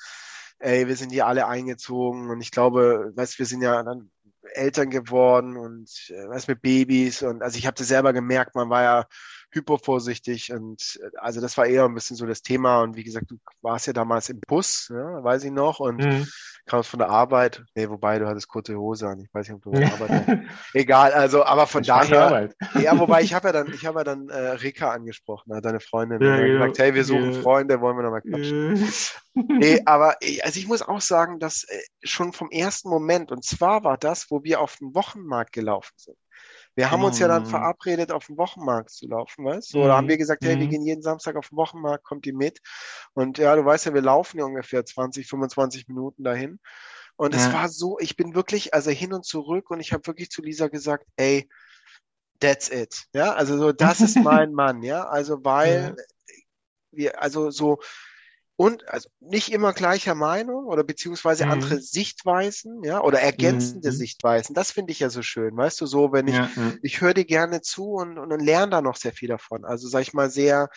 ey, wir sind hier alle eingezogen und ich glaube, weißt, wir sind ja dann Eltern geworden und äh, was mit Babys und also ich habe das selber gemerkt, man war ja hypervorsichtig und äh, also das war eher ein bisschen so das Thema und wie gesagt, du warst ja damals im Bus, ja, weiß ich noch und mhm. kamst von der Arbeit, nee, wobei du hattest kurze Hose an, ich weiß nicht, ob du ja. Arbeit Egal, also aber von ich daher, ja, wobei ich habe ja dann, ich habe ja dann äh, Rika angesprochen, ne, deine Freundin, ja, genau. gesagt, hey, wir suchen ja. Freunde, wollen wir noch mal quatschen. nee, aber also ich muss auch sagen, dass äh, schon vom ersten Moment und zwar war das, wo wir auf den Wochenmarkt gelaufen sind. Wir haben uns ja dann mhm. verabredet, auf den Wochenmarkt zu laufen, weißt du? Oder haben mhm. wir gesagt, hey, wir mhm. gehen jeden Samstag auf den Wochenmarkt, kommt ihr mit? Und ja, du weißt ja, wir laufen ja ungefähr 20, 25 Minuten dahin. Und ja. es war so, ich bin wirklich, also hin und zurück und ich habe wirklich zu Lisa gesagt, ey, that's it. Ja, also so, das ist mein Mann, ja. Also weil ja. wir, also so, und also nicht immer gleicher Meinung oder beziehungsweise mhm. andere Sichtweisen, ja, oder ergänzende mhm. Sichtweisen. Das finde ich ja so schön, weißt du, so, wenn ich, ja, ja. ich höre dir gerne zu und, und, und lerne da noch sehr viel davon. Also sag ich mal sehr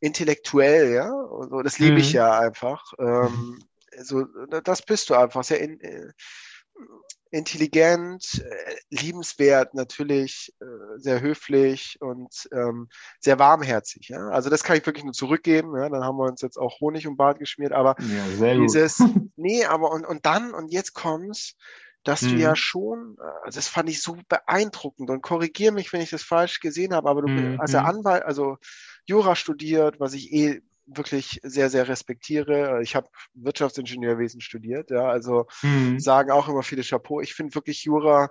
intellektuell, ja, und, das liebe mhm. ich ja einfach. Ähm, so, das bist du einfach sehr in, äh, intelligent, äh, liebenswert natürlich, äh, sehr höflich und ähm, sehr warmherzig. Ja? Also das kann ich wirklich nur zurückgeben. Ja? Dann haben wir uns jetzt auch Honig und Bart geschmiert, aber ja, dieses, nee, aber und, und dann, und jetzt kommt's, dass mhm. du ja mhm. schon, also das fand ich so beeindruckend und korrigiere mich, wenn ich das falsch gesehen habe, aber du, mhm. als mhm. Anwalt, also Jura studiert, was ich eh wirklich sehr, sehr respektiere. Ich habe Wirtschaftsingenieurwesen studiert, ja, also mhm. sagen auch immer viele Chapeau. Ich finde wirklich Jura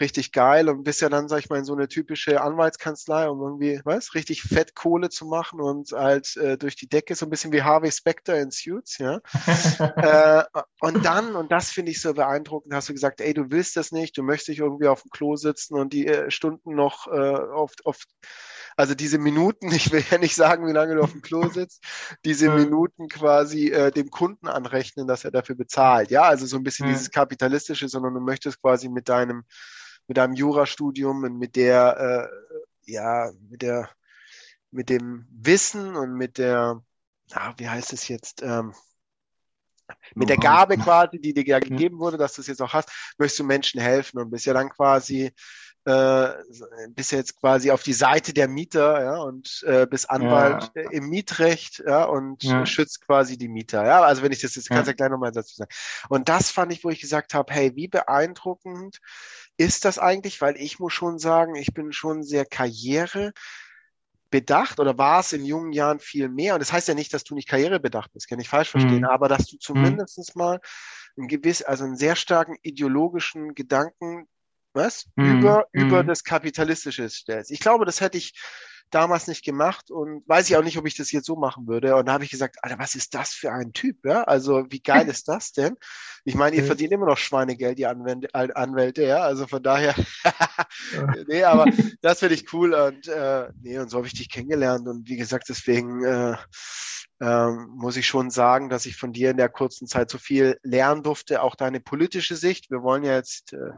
richtig geil und bist ja dann, sag ich mal, in so eine typische Anwaltskanzlei, um irgendwie, was, richtig fett Kohle zu machen und halt äh, durch die Decke, so ein bisschen wie Harvey Specter in Suits, ja. äh, und dann, und das finde ich so beeindruckend, hast du gesagt, ey, du willst das nicht, du möchtest nicht irgendwie auf dem Klo sitzen und die äh, Stunden noch äh, auf, auf also diese Minuten, ich will ja nicht sagen, wie lange du auf dem Klo sitzt, diese Minuten quasi äh, dem Kunden anrechnen, dass er dafür bezahlt. Ja, also so ein bisschen mhm. dieses kapitalistische, sondern du möchtest quasi mit deinem mit deinem Jurastudium und mit der äh, ja mit der mit dem Wissen und mit der ah, wie heißt es jetzt ähm, mit der Gabe quasi, die dir ja gegeben wurde, dass du es jetzt auch hast, möchtest du Menschen helfen und bist ja dann quasi äh, bist jetzt quasi auf die Seite der Mieter, ja, und äh, bist Anwalt ja. im Mietrecht, ja, und ja. schützt quasi die Mieter, ja. Also wenn ich das jetzt, kannst ja gleich nochmal dazu sagen. Und das fand ich, wo ich gesagt habe, hey, wie beeindruckend ist das eigentlich? Weil ich muss schon sagen, ich bin schon sehr Karriere bedacht oder war es in jungen Jahren viel mehr? Und das heißt ja nicht, dass du nicht karrierebedacht bist, kann ich falsch verstehen, mhm. aber dass du zumindest mhm. mal ein gewiss, also einen sehr starken ideologischen Gedanken was? Mhm. Über, mhm. über das Kapitalistische stellst. Ich glaube, das hätte ich damals nicht gemacht und weiß ich auch nicht, ob ich das jetzt so machen würde. Und da habe ich gesagt, Alter, was ist das für ein Typ? Ja? Also wie geil ist das denn? Ich meine, ihr mhm. verdient immer noch Schweinegeld, die Anwälte, Anwälte ja. Also von daher, nee, aber das finde ich cool und äh, nee, und so habe ich dich kennengelernt. Und wie gesagt, deswegen äh, ähm, muss ich schon sagen, dass ich von dir in der kurzen Zeit so viel lernen durfte, auch deine politische Sicht. Wir wollen ja jetzt äh,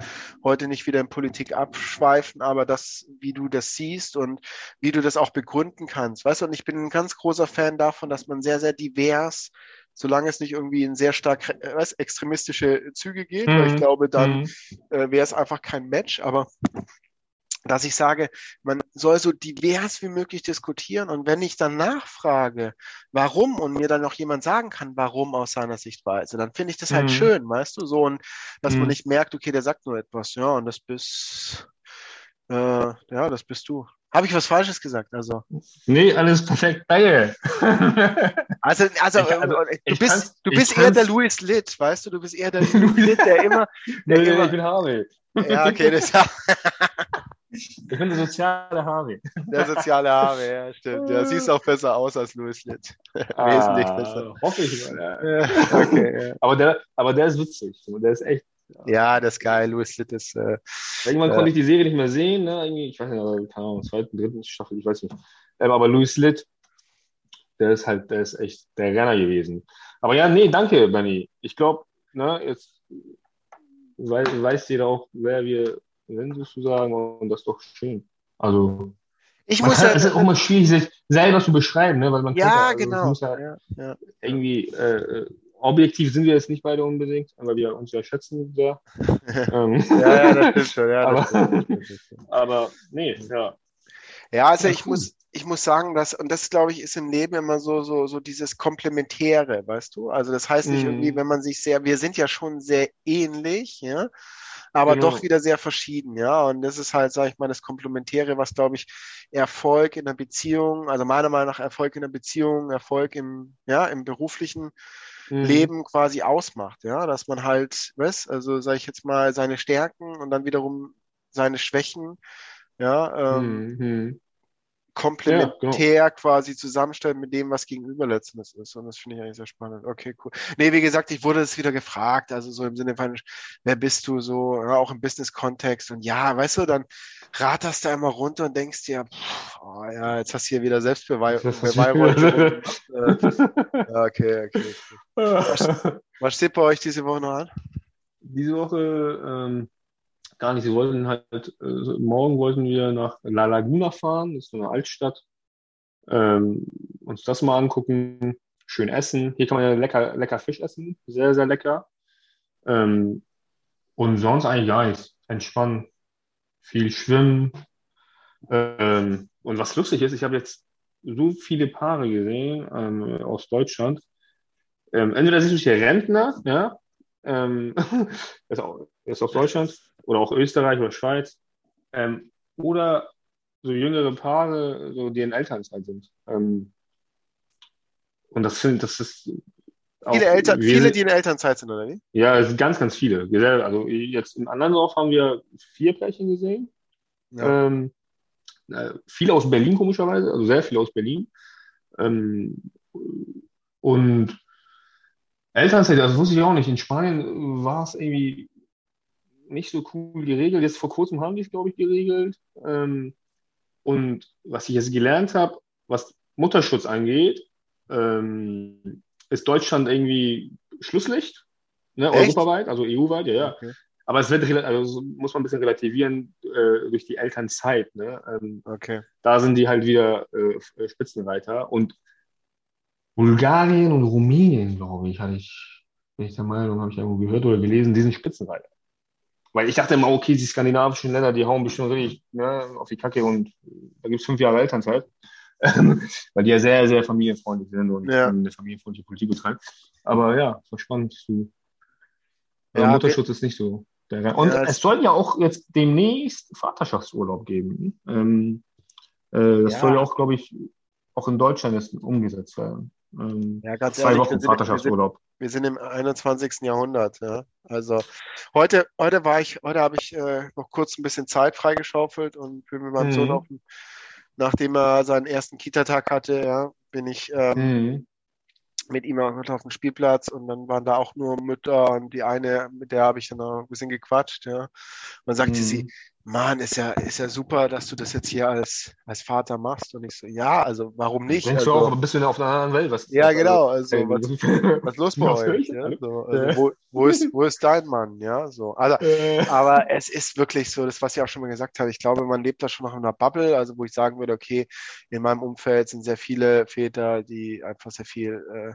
heute nicht wieder in Politik abschweifen, aber das, wie du das siehst und wie du das auch begründen kannst. Weißt du, und ich bin ein ganz großer Fan davon, dass man sehr, sehr divers solange es nicht irgendwie in sehr stark äh, was, extremistische Züge geht, mhm. weil ich mhm. glaube, dann mhm. äh, wäre es einfach kein Match. Aber dass ich sage, man soll so divers wie möglich diskutieren und wenn ich dann nachfrage, warum und mir dann noch jemand sagen kann, warum aus seiner Sichtweise, dann finde ich das halt mhm. schön, weißt du, so und dass mhm. man nicht merkt, okay, der sagt nur etwas, ja, und das bist, äh, ja, das bist du. Habe ich was Falsches gesagt? Also. Nee, alles perfekt. Danke. Also, also, ich, also du bist, du bist eher der Louis Litt, weißt du? Du bist eher der Louis Litt, der immer. Der nee, immer ich bin Harvey. Ja, okay, das Ich bin der soziale Harvey. Der soziale Harvey, ja, stimmt. Ja, siehst auch besser aus als Louis Litt. Ah, Wesentlich besser. Hoffe ich mal, ja. okay, ja. Aber, der, aber der ist witzig. Der ist echt. Ja, das ist geil. Louis Litt ist. Äh, Irgendwann äh, konnte ich die Serie nicht mehr sehen. Ne? Irgendwie, ich weiß nicht, keine Ahnung, zweiten, dritten Staffel, ich weiß nicht. Ähm, aber Louis Litt, der ist halt, der ist echt der Renner gewesen. Aber ja, nee, danke, Benny. Ich glaube, ne, jetzt weiß, weiß jeder auch, wer wir sind, sozusagen, und das ist doch schön. Also, ich muss kann, ja, es ist auch immer schwierig, sich selber zu beschreiben, ne? weil man ja, ja, also, genau. Ja, ja, ja. irgendwie äh, objektiv sind wir jetzt nicht beide unbedingt, aber wir uns ja schätzen sehr. ähm, ja, ja, das stimmt schon. Ja, aber, stimmt. aber nee, ja. Ja, also ich muss, ich muss sagen, dass, und das glaube ich, ist im Leben immer so, so, so dieses Komplementäre, weißt du? Also das heißt nicht mm. irgendwie, wenn man sich sehr, wir sind ja schon sehr ähnlich, ja, aber genau. doch wieder sehr verschieden, ja. Und das ist halt, sage ich mal, das Komplementäre, was, glaube ich, Erfolg in der Beziehung, also meiner Meinung nach Erfolg in der Beziehung, Erfolg im, ja, im beruflichen mhm. Leben quasi ausmacht, ja, dass man halt, weißt, also sage ich jetzt mal, seine Stärken und dann wiederum seine Schwächen ja, ähm, mhm. Komplementär ja, genau. quasi zusammenstellen mit dem, was gegenüber letztendlich ist. Und das finde ich eigentlich sehr spannend. Okay, cool. Nee, wie gesagt, ich wurde es wieder gefragt, also so im Sinne von, wer bist du so, ja, auch im Business-Kontext. Und ja, weißt du, dann ratterst du einmal runter und denkst dir, pff, oh ja, jetzt hast du hier wieder Selbstbeweihräucherung. äh, okay, okay. okay. Was, was steht bei euch diese Woche noch an? Diese Woche ähm, gar nicht. Sie wollten halt, äh, morgen wollten wir nach La Laguna fahren, das ist so eine Altstadt. Ähm, uns das mal angucken, schön essen. Hier kann man ja lecker, lecker Fisch essen, sehr, sehr lecker. Ähm, und sonst eigentlich gar nichts. Entspannen, viel schwimmen. Ähm, und was lustig ist, ich habe jetzt so viele Paare gesehen ähm, aus Deutschland. Ähm, entweder sind es hier Rentner, ja, ähm, ist, auch, ist aus Deutschland, oder auch Österreich oder Schweiz, ähm, oder so jüngere Paare, so, die in Elternzeit sind. Ähm, und das sind, das ist auch, viele, Eltern, viele, sind, die in Elternzeit sind, oder wie? Ja, es sind ganz, ganz viele. Also jetzt im anderen Dorf haben wir vier Pärchen gesehen. Ja. Ähm, äh, viele aus Berlin, komischerweise, also sehr viele aus Berlin. Ähm, und Elternzeit, das wusste ich auch nicht. In Spanien war es irgendwie nicht so cool geregelt. Jetzt vor kurzem haben die es, glaube ich, geregelt. Ähm, und was ich jetzt gelernt habe, was Mutterschutz angeht, ähm, ist Deutschland irgendwie Schlusslicht, ne, europaweit, also EU-weit, ja, ja. Okay. Aber es wird, also muss man ein bisschen relativieren äh, durch die Elternzeit. Ne? Ähm, okay. Da sind die halt wieder äh, Spitzenreiter. Und Bulgarien und Rumänien, glaube ich, hatte ich, bin ich der Meinung, habe ich irgendwo gehört oder gelesen, die sind Spitzenreiter. Weil ich dachte immer, okay, die skandinavischen Länder, die hauen bestimmt richtig ne, auf die Kacke und da gibt es fünf Jahre Elternzeit. weil die ja sehr, sehr familienfreundlich sind und ja. eine familienfreundliche Politik betreiben. Aber ja, es war spannend. Zu, ja, Mutterschutz ist nicht so. Und ja, es soll ja auch jetzt demnächst Vaterschaftsurlaub geben. Ähm, äh, das soll ja auch, glaube ich, auch in Deutschland jetzt umgesetzt werden. Ähm, ja, ganz zwei ehrlich, Wochen Vaterschaftsurlaub. Wir sind, wir sind im 21. Jahrhundert. Ja? Also heute, heute war ich, heute habe ich äh, noch kurz ein bisschen Zeit freigeschaufelt und bin mit meinem mhm. Sohn auf, nachdem er seinen ersten Kita-Tag hatte, ja, bin ich ähm, mhm. mit ihm auf dem Spielplatz und dann waren da auch nur Mütter und die eine, mit der habe ich dann auch ein bisschen gequatscht, ja. Dann sagte mhm. sie, Mann, ist ja, ist ja super, dass du das jetzt hier als, als Vater machst. Und ich so, ja, also warum nicht? Denkst also, du auch ein bisschen auf einer anderen Welt? Was, ja, genau. Also, also was, was los bei euch? Ja? So, also, wo, wo, ist, wo ist dein Mann? Ja, so. Also, aber es ist wirklich so, das, was ich auch schon mal gesagt habe. Ich glaube, man lebt da schon noch in einer Bubble, also wo ich sagen würde, okay, in meinem Umfeld sind sehr viele Väter, die einfach sehr viel äh,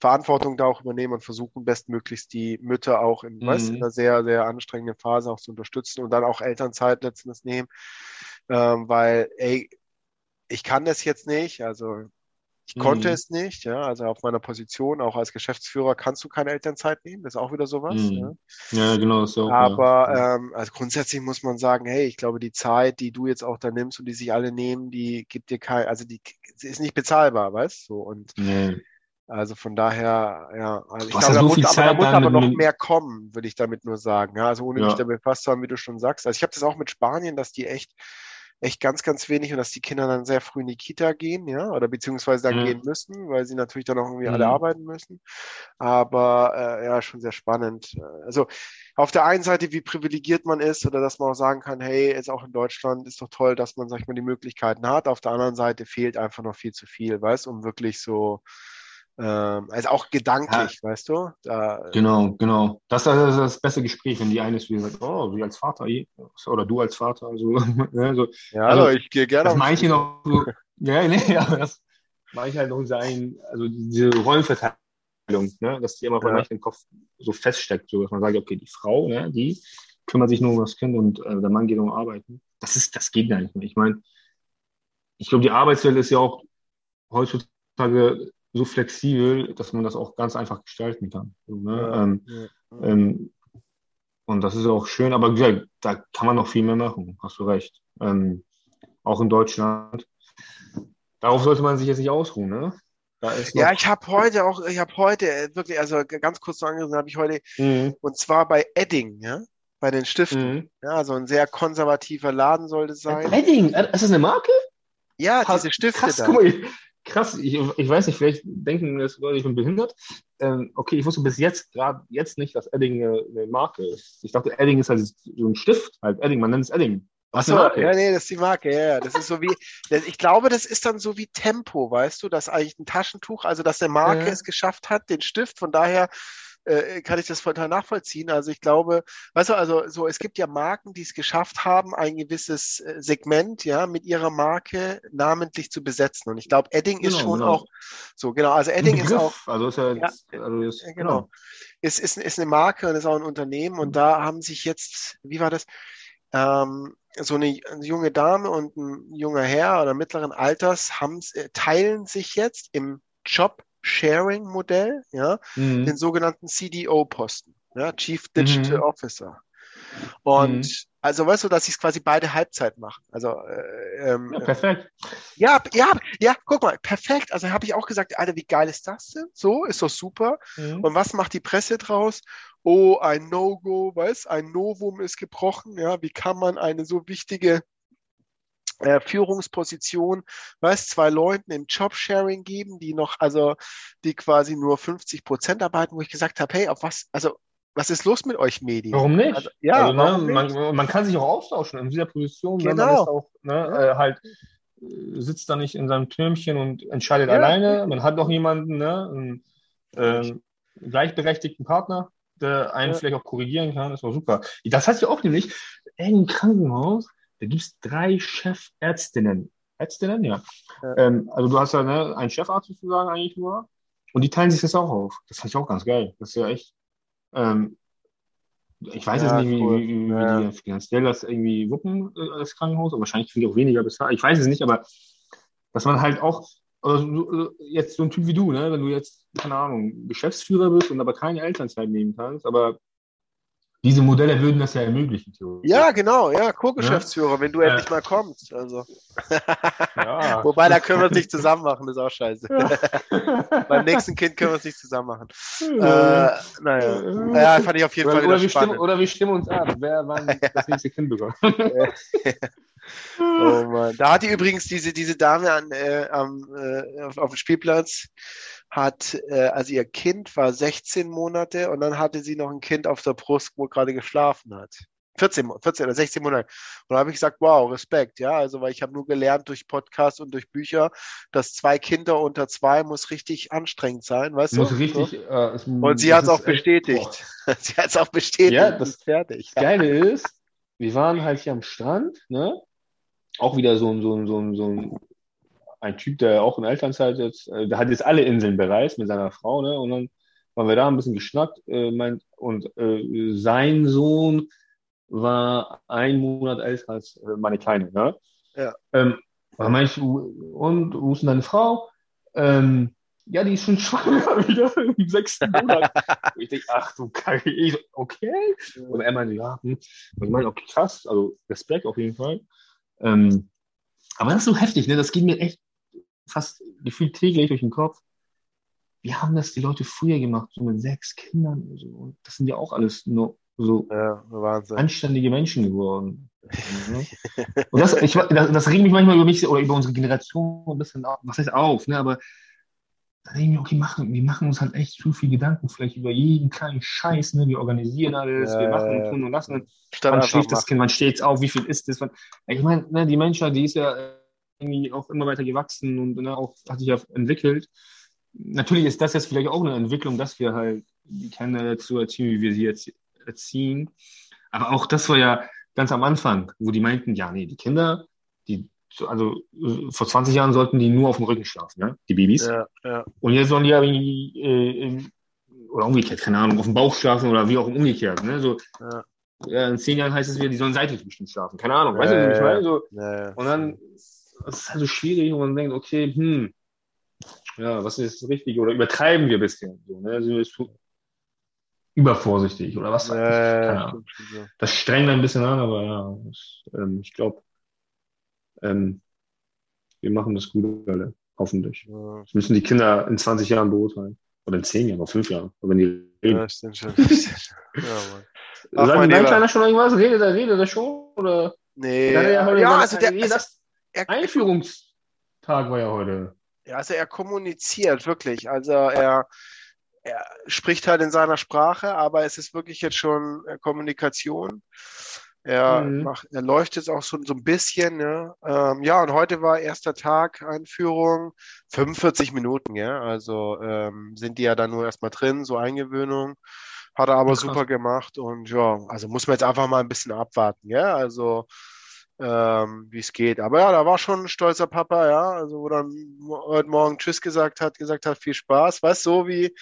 Verantwortung da auch übernehmen und versuchen, bestmöglichst die Mütter auch in, mhm. weißt, in einer sehr, sehr anstrengenden Phase auch zu unterstützen und dann auch Elternzeit letztendlich nehmen. ähm, weil, ey, ich kann das jetzt nicht, also ich konnte Mhm. es nicht, ja, also auf meiner Position, auch als Geschäftsführer, kannst du keine Elternzeit nehmen, das ist auch wieder sowas, Mhm. ja. Ja, genau, ist ja auch. Aber ja. ähm, also grundsätzlich muss man sagen, hey, ich glaube, die Zeit, die du jetzt auch da nimmst und die sich alle nehmen, die gibt dir kein, also die ist nicht bezahlbar, weißt du? Und Nee. Also von daher, ja, also ich glaube, da so muss, aber da muss aber noch mehr kommen, würde ich damit nur sagen. Ja, also ohne mich Ja. damit befasst zu haben, wie du schon sagst. Also ich habe das auch mit Spanien, dass die echt echt ganz, ganz wenig und dass die Kinder dann sehr früh in die Kita gehen, ja, oder beziehungsweise dann Mhm. gehen müssen, weil sie natürlich dann auch irgendwie alle Mhm. arbeiten müssen. Aber äh, ja, schon sehr spannend. Also auf der einen Seite, wie privilegiert man ist oder dass man auch sagen kann, hey, jetzt auch in Deutschland ist doch toll, dass man, sag ich mal, die Möglichkeiten hat. Auf der anderen Seite fehlt einfach noch viel zu viel, weißt, um wirklich so, ähm, also auch gedanklich, weißt du? Da, Genau, genau. Das ist das, beste Gespräch, wenn die eine ist, wie sagt, oh, wie als Vater, eh, oder du als Vater, so, ne, so. ja, also, also, ich gehe gerne Das auf manche noch so, ja, nee, aber das manche halt noch sein, also diese Rollenverteilung, ne, dass die immer bei Ja. manchen im Kopf so feststeckt, so dass man sagt, okay, die Frau, ne, die kümmert sich nur um das Kind und äh, der Mann geht um arbeiten. Das ist, das geht gar nicht mehr. Ich meine, ich glaube, die Arbeitswelt ist ja auch heutzutage so flexibel, dass man das auch ganz einfach gestalten kann. So, ne? Ja, ähm, ja. ähm, und das ist auch schön, aber gesagt, da kann man noch viel mehr machen, hast du recht. Ähm, auch in Deutschland. Darauf sollte man sich jetzt nicht ausruhen, ne? Ja, ich habe heute auch, ich habe heute äh, wirklich, also ganz kurz angerissen, habe ich heute, Mhm, und zwar bei Edding, ja, bei den Stiften. mhm. Ja, also ein sehr konservativer Laden sollte es sein. Edding, äh, ist das eine Marke? Ja, Krass, diese Stifte krass, da. guck mal, krass, ich, ich weiß nicht, vielleicht denken das Leute, ich bin behindert. Ähm, okay, ich wusste bis jetzt, gerade jetzt nicht, dass Edding eine, eine Marke ist. Ich dachte, Edding ist halt so ein Stift, halt Edding, man nennt es Edding. Was so, eine Marke? ja, nee, das ist die Marke, ja, ja. Das ist so wie, das, ich glaube, das ist dann so wie Tempo, weißt du, dass eigentlich ein Taschentuch, also dass eine Marke Ja. es geschafft hat, den Stift, von daher äh, kann ich das total nachvollziehen. Also ich glaube, weißt du, also so, es gibt ja Marken, die es geschafft haben, ein gewisses äh, Segment, ja, mit ihrer Marke namentlich zu besetzen. Und ich glaube, Edding ist Genau, schon genau. auch so, genau, also Edding ist auch, also ist ja, Ja, also ist, ja, genau. ist, ist, ist eine Marke und ist auch ein Unternehmen. Mhm. Und da haben sich jetzt, wie war das? Ähm, so eine, junge Dame und ein junger Herr oder mittleren Alters haben, äh, teilen sich jetzt im Job-Sharing-Modell, ja, Mhm. den sogenannten CDO-Posten, ja, Chief Digital Mhm. Officer. Und Mhm. also weißt du, dass sie es quasi beide Halbzeit machen. Also äh, ähm, Ja, perfekt. ja, ja, ja, guck mal, perfekt. Also habe ich auch gesagt, Alter, wie geil ist das denn? So, ist doch super. Mhm. Und was macht die Presse draus? Oh, ein No-Go, weißt, ein Novum ist gebrochen. Ja, wie kann man eine so wichtige äh, Führungsposition, weißt, zwei Leuten im Jobsharing geben, die noch, also die quasi nur 50 Prozent arbeiten, wo ich gesagt habe, hey, auf was, also was ist los mit euch Medien? Warum nicht? Also, ja, also, ne, warum nicht? Man, man kann sich auch austauschen in dieser Position, wenn Genau. man ist auch ne, äh, halt äh, sitzt da nicht in seinem Türmchen und entscheidet Ja. alleine. Man hat noch jemanden, ne, einen ähm, gleichberechtigten Partner, der einen Ja. vielleicht auch korrigieren kann. Das war super. Das heißt ja auch nämlich, im Krankenhaus, da gibt es drei Chefärztinnen. Ärztinnen, ja. Ja. Ähm, also du hast ja ne, einen Chefarzt sozusagen eigentlich nur. Und die teilen sich das auch auf. Das fand ich auch ganz geil. Das ist ja echt. Ähm, ich weiß Ja, jetzt nicht, wie, cool. wie, wie Ja. die finanziell das irgendwie wuppen, äh, das Krankenhaus, aber wahrscheinlich kriegen die auch weniger bezahlt. Ich weiß es nicht, aber dass man halt auch, also so- jetzt so ein Typ wie du, ne, wenn du jetzt, keine Ahnung, Geschäftsführer bist und aber keine Elternzeit nehmen kannst, aber diese Modelle würden das ja ermöglichen. theoretisch. Ja, genau, ja, Co-Geschäftsführer, wenn du Äh. endlich mal kommst. Also. Ja. Wobei, da können wir es nicht zusammen machen, das ist auch scheiße. Ja. Beim nächsten Kind können wir es nicht zusammen machen. Ja. Äh, naja. Ja, fand ich auf jeden oder, Fall oder, wir stimmen, oder wir stimmen uns ab, wer wann das nächste Kind bekommt. Oh Mann. Da hat die übrigens diese, diese Dame an, äh, am, äh, auf, auf dem Spielplatz, hat, äh, also ihr Kind war 16 Monate und dann hatte sie noch ein Kind auf der Brust, wo gerade geschlafen hat. 14, Mo- 14 oder 16 Monate. Und da habe ich gesagt, wow, Respekt, ja, also weil ich habe nur gelernt durch Podcasts und durch Bücher, dass zwei Kinder unter zwei muss richtig anstrengend sein, weißt muss du? richtig. Äh, es, Und sie hat es auch bestätigt. sie hat es auch bestätigt. Ja, das- ist fertig. Das Geile ist, wir waren halt hier am Strand, ne? Auch wieder so ein, so ein, so ein, so ein, ein Typ, der auch in Elternzeit jetzt, äh, der hat jetzt alle Inseln bereist mit seiner Frau, ne? Und dann waren wir da ein bisschen geschnackt, äh, mein, und äh, sein Sohn war ein Monat älter als äh, meine Kleine, ne? Ja. Ähm, ich, und wo ist denn deine Frau? Ähm, ja, die ist schon schwanger wieder im sechsten Monat. Und ich denke, ach du Kacke, ich so, okay. Und er meinte, ja, hm. Ich meine, okay, krass, also Respekt auf jeden Fall. Ähm, aber das ist so heftig, ne? Das geht mir echt fast gefühlt täglich durch den Kopf. Wie haben das die Leute früher gemacht, so mit sechs Kindern und so. Und das sind ja auch alles nur so Ja, anständige Menschen geworden. Mhm. Und das, ich, das, das regt mich manchmal über mich oder über unsere Generation ein bisschen auf, was heißt auf, ne? aber da denke ich mir, okay, machen, wir machen uns halt echt zu viel Gedanken vielleicht über jeden kleinen Scheiß, ne? wir organisieren alles, Ja, wir machen ja, und tun und lassen. Wann schläft das. Kind, wann steht es auf, wie viel ist es? Ich meine, ne, die Menschheit, die ist ja äh, irgendwie auch immer weiter gewachsen und ne, auch hat sich ja entwickelt. Natürlich ist das jetzt vielleicht auch eine Entwicklung, dass wir halt die Kinder dazu erziehen, wie wir sie jetzt erziehen. Aber auch das war ja ganz am Anfang, wo die meinten, ja, nee, die Kinder, die, also vor 20 Jahren sollten die nur auf dem Rücken schlafen, ja, die Babys. Ja, ja. Und jetzt sollen die ja irgendwie, äh, oder umgekehrt, keine Ahnung, auf dem Bauch schlafen oder wie auch umgekehrt. Ne? So, Ja. ja, in zehn Jahren heißt es wieder, die sollen seitlich bestimmt schlafen. Keine Ahnung, weißt du, wie ich meine? So, und dann das ist halt so schwierig und man denkt, okay, hm, ja, was ist das richtig? Oder übertreiben wir ein bisschen? So, ne? Wir zu übervorsichtig oder was? Keine Ahnung. Das strengt ein bisschen an, aber ja, das, ähm, ich glaube, ähm, wir machen das gut, alle, hoffentlich. Ja, Das müssen die Kinder in 20 Jahren beurteilen. Oder in 10 Jahren, oder 5 Jahren. Aber wenn die reden. ja, stimmt schon. Ja, Sagt dein. Kleiner schon irgendwas? Redet er, redet er schon? Oder? Nee, Ja, ja, ja, also der, nee, also er, Einführungstag war ja heute. Ja, also er kommuniziert wirklich. Also er, er spricht halt in seiner Sprache, aber es ist wirklich jetzt schon äh, Kommunikation. Er Mhm. macht, er läuft jetzt auch so, so ein bisschen, ne? Ähm, ja, und heute war erster Tag Einführung, 45 Minuten, ja. Also ähm, sind die ja dann nur erstmal drin, so Eingewöhnung. Hat er aber Krass. super gemacht und ja, also muss man jetzt einfach mal ein bisschen abwarten, ja. Also ähm, wie es geht. Aber ja, da war schon ein stolzer Papa, ja, also wo dann heute Morgen Tschüss gesagt hat, gesagt hat, viel Spaß. Weißt so wie,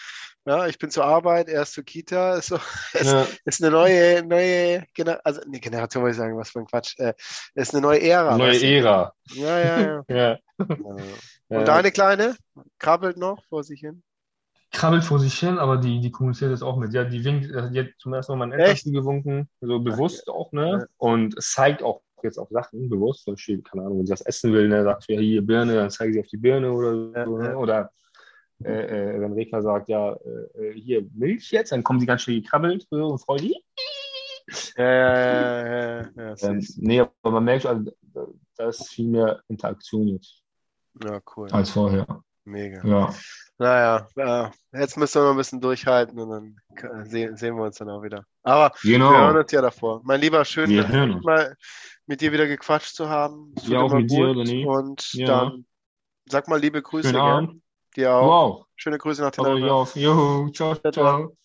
ja, ich bin zur Arbeit, er ist zur Kita, ist, so, ist, Ja. ist eine neue, neue Gener also nee, Generation wollte ich sagen, was für ein Quatsch. Äh, ist eine neue Ära. Neue weißt du? Ära. Ja, ja, ja. Ja. ja. Ja. Und deine Kleine krabbelt noch vor sich hin. krabbelt vor sich hin, aber die, die kommuniziert das auch mit. Ja, die winkt, äh, die hat zum ersten Mal mein Echt? Eltern gewunken, so bewusst auch, ne? Und es zeigt auch jetzt auf Sachen bewusst, zum Beispiel, keine Ahnung, wenn sie was essen will, ne, sagt sie ja hier Birne, dann zeigt sie auf die Birne oder Ja, so, ne? Oder äh, äh, wenn Reka sagt, ja, äh, äh, hier Milch jetzt, dann kommen sie ganz schnell gekrabbelt so, und freuen die. Ja, ja, Ähm, nee, aber man merkt, also, da ist viel mehr Interaktion jetzt ja, cool. als vorher. Mega. Ja. Naja, äh, jetzt müssen wir noch ein bisschen durchhalten und dann sehen, sehen wir uns dann auch wieder. Aber wir hören Genau. uns ja davor. Mein Lieber, schön mal mit dir wieder gequatscht zu haben. Es Ja, auch mit dir, gut. René. Und Ja. dann sag mal liebe Grüße? Abend. Dir auch. Wow. Schöne Grüße nach auf dich Teneriffa. auf. Juhu. Ciao, ciao. ciao.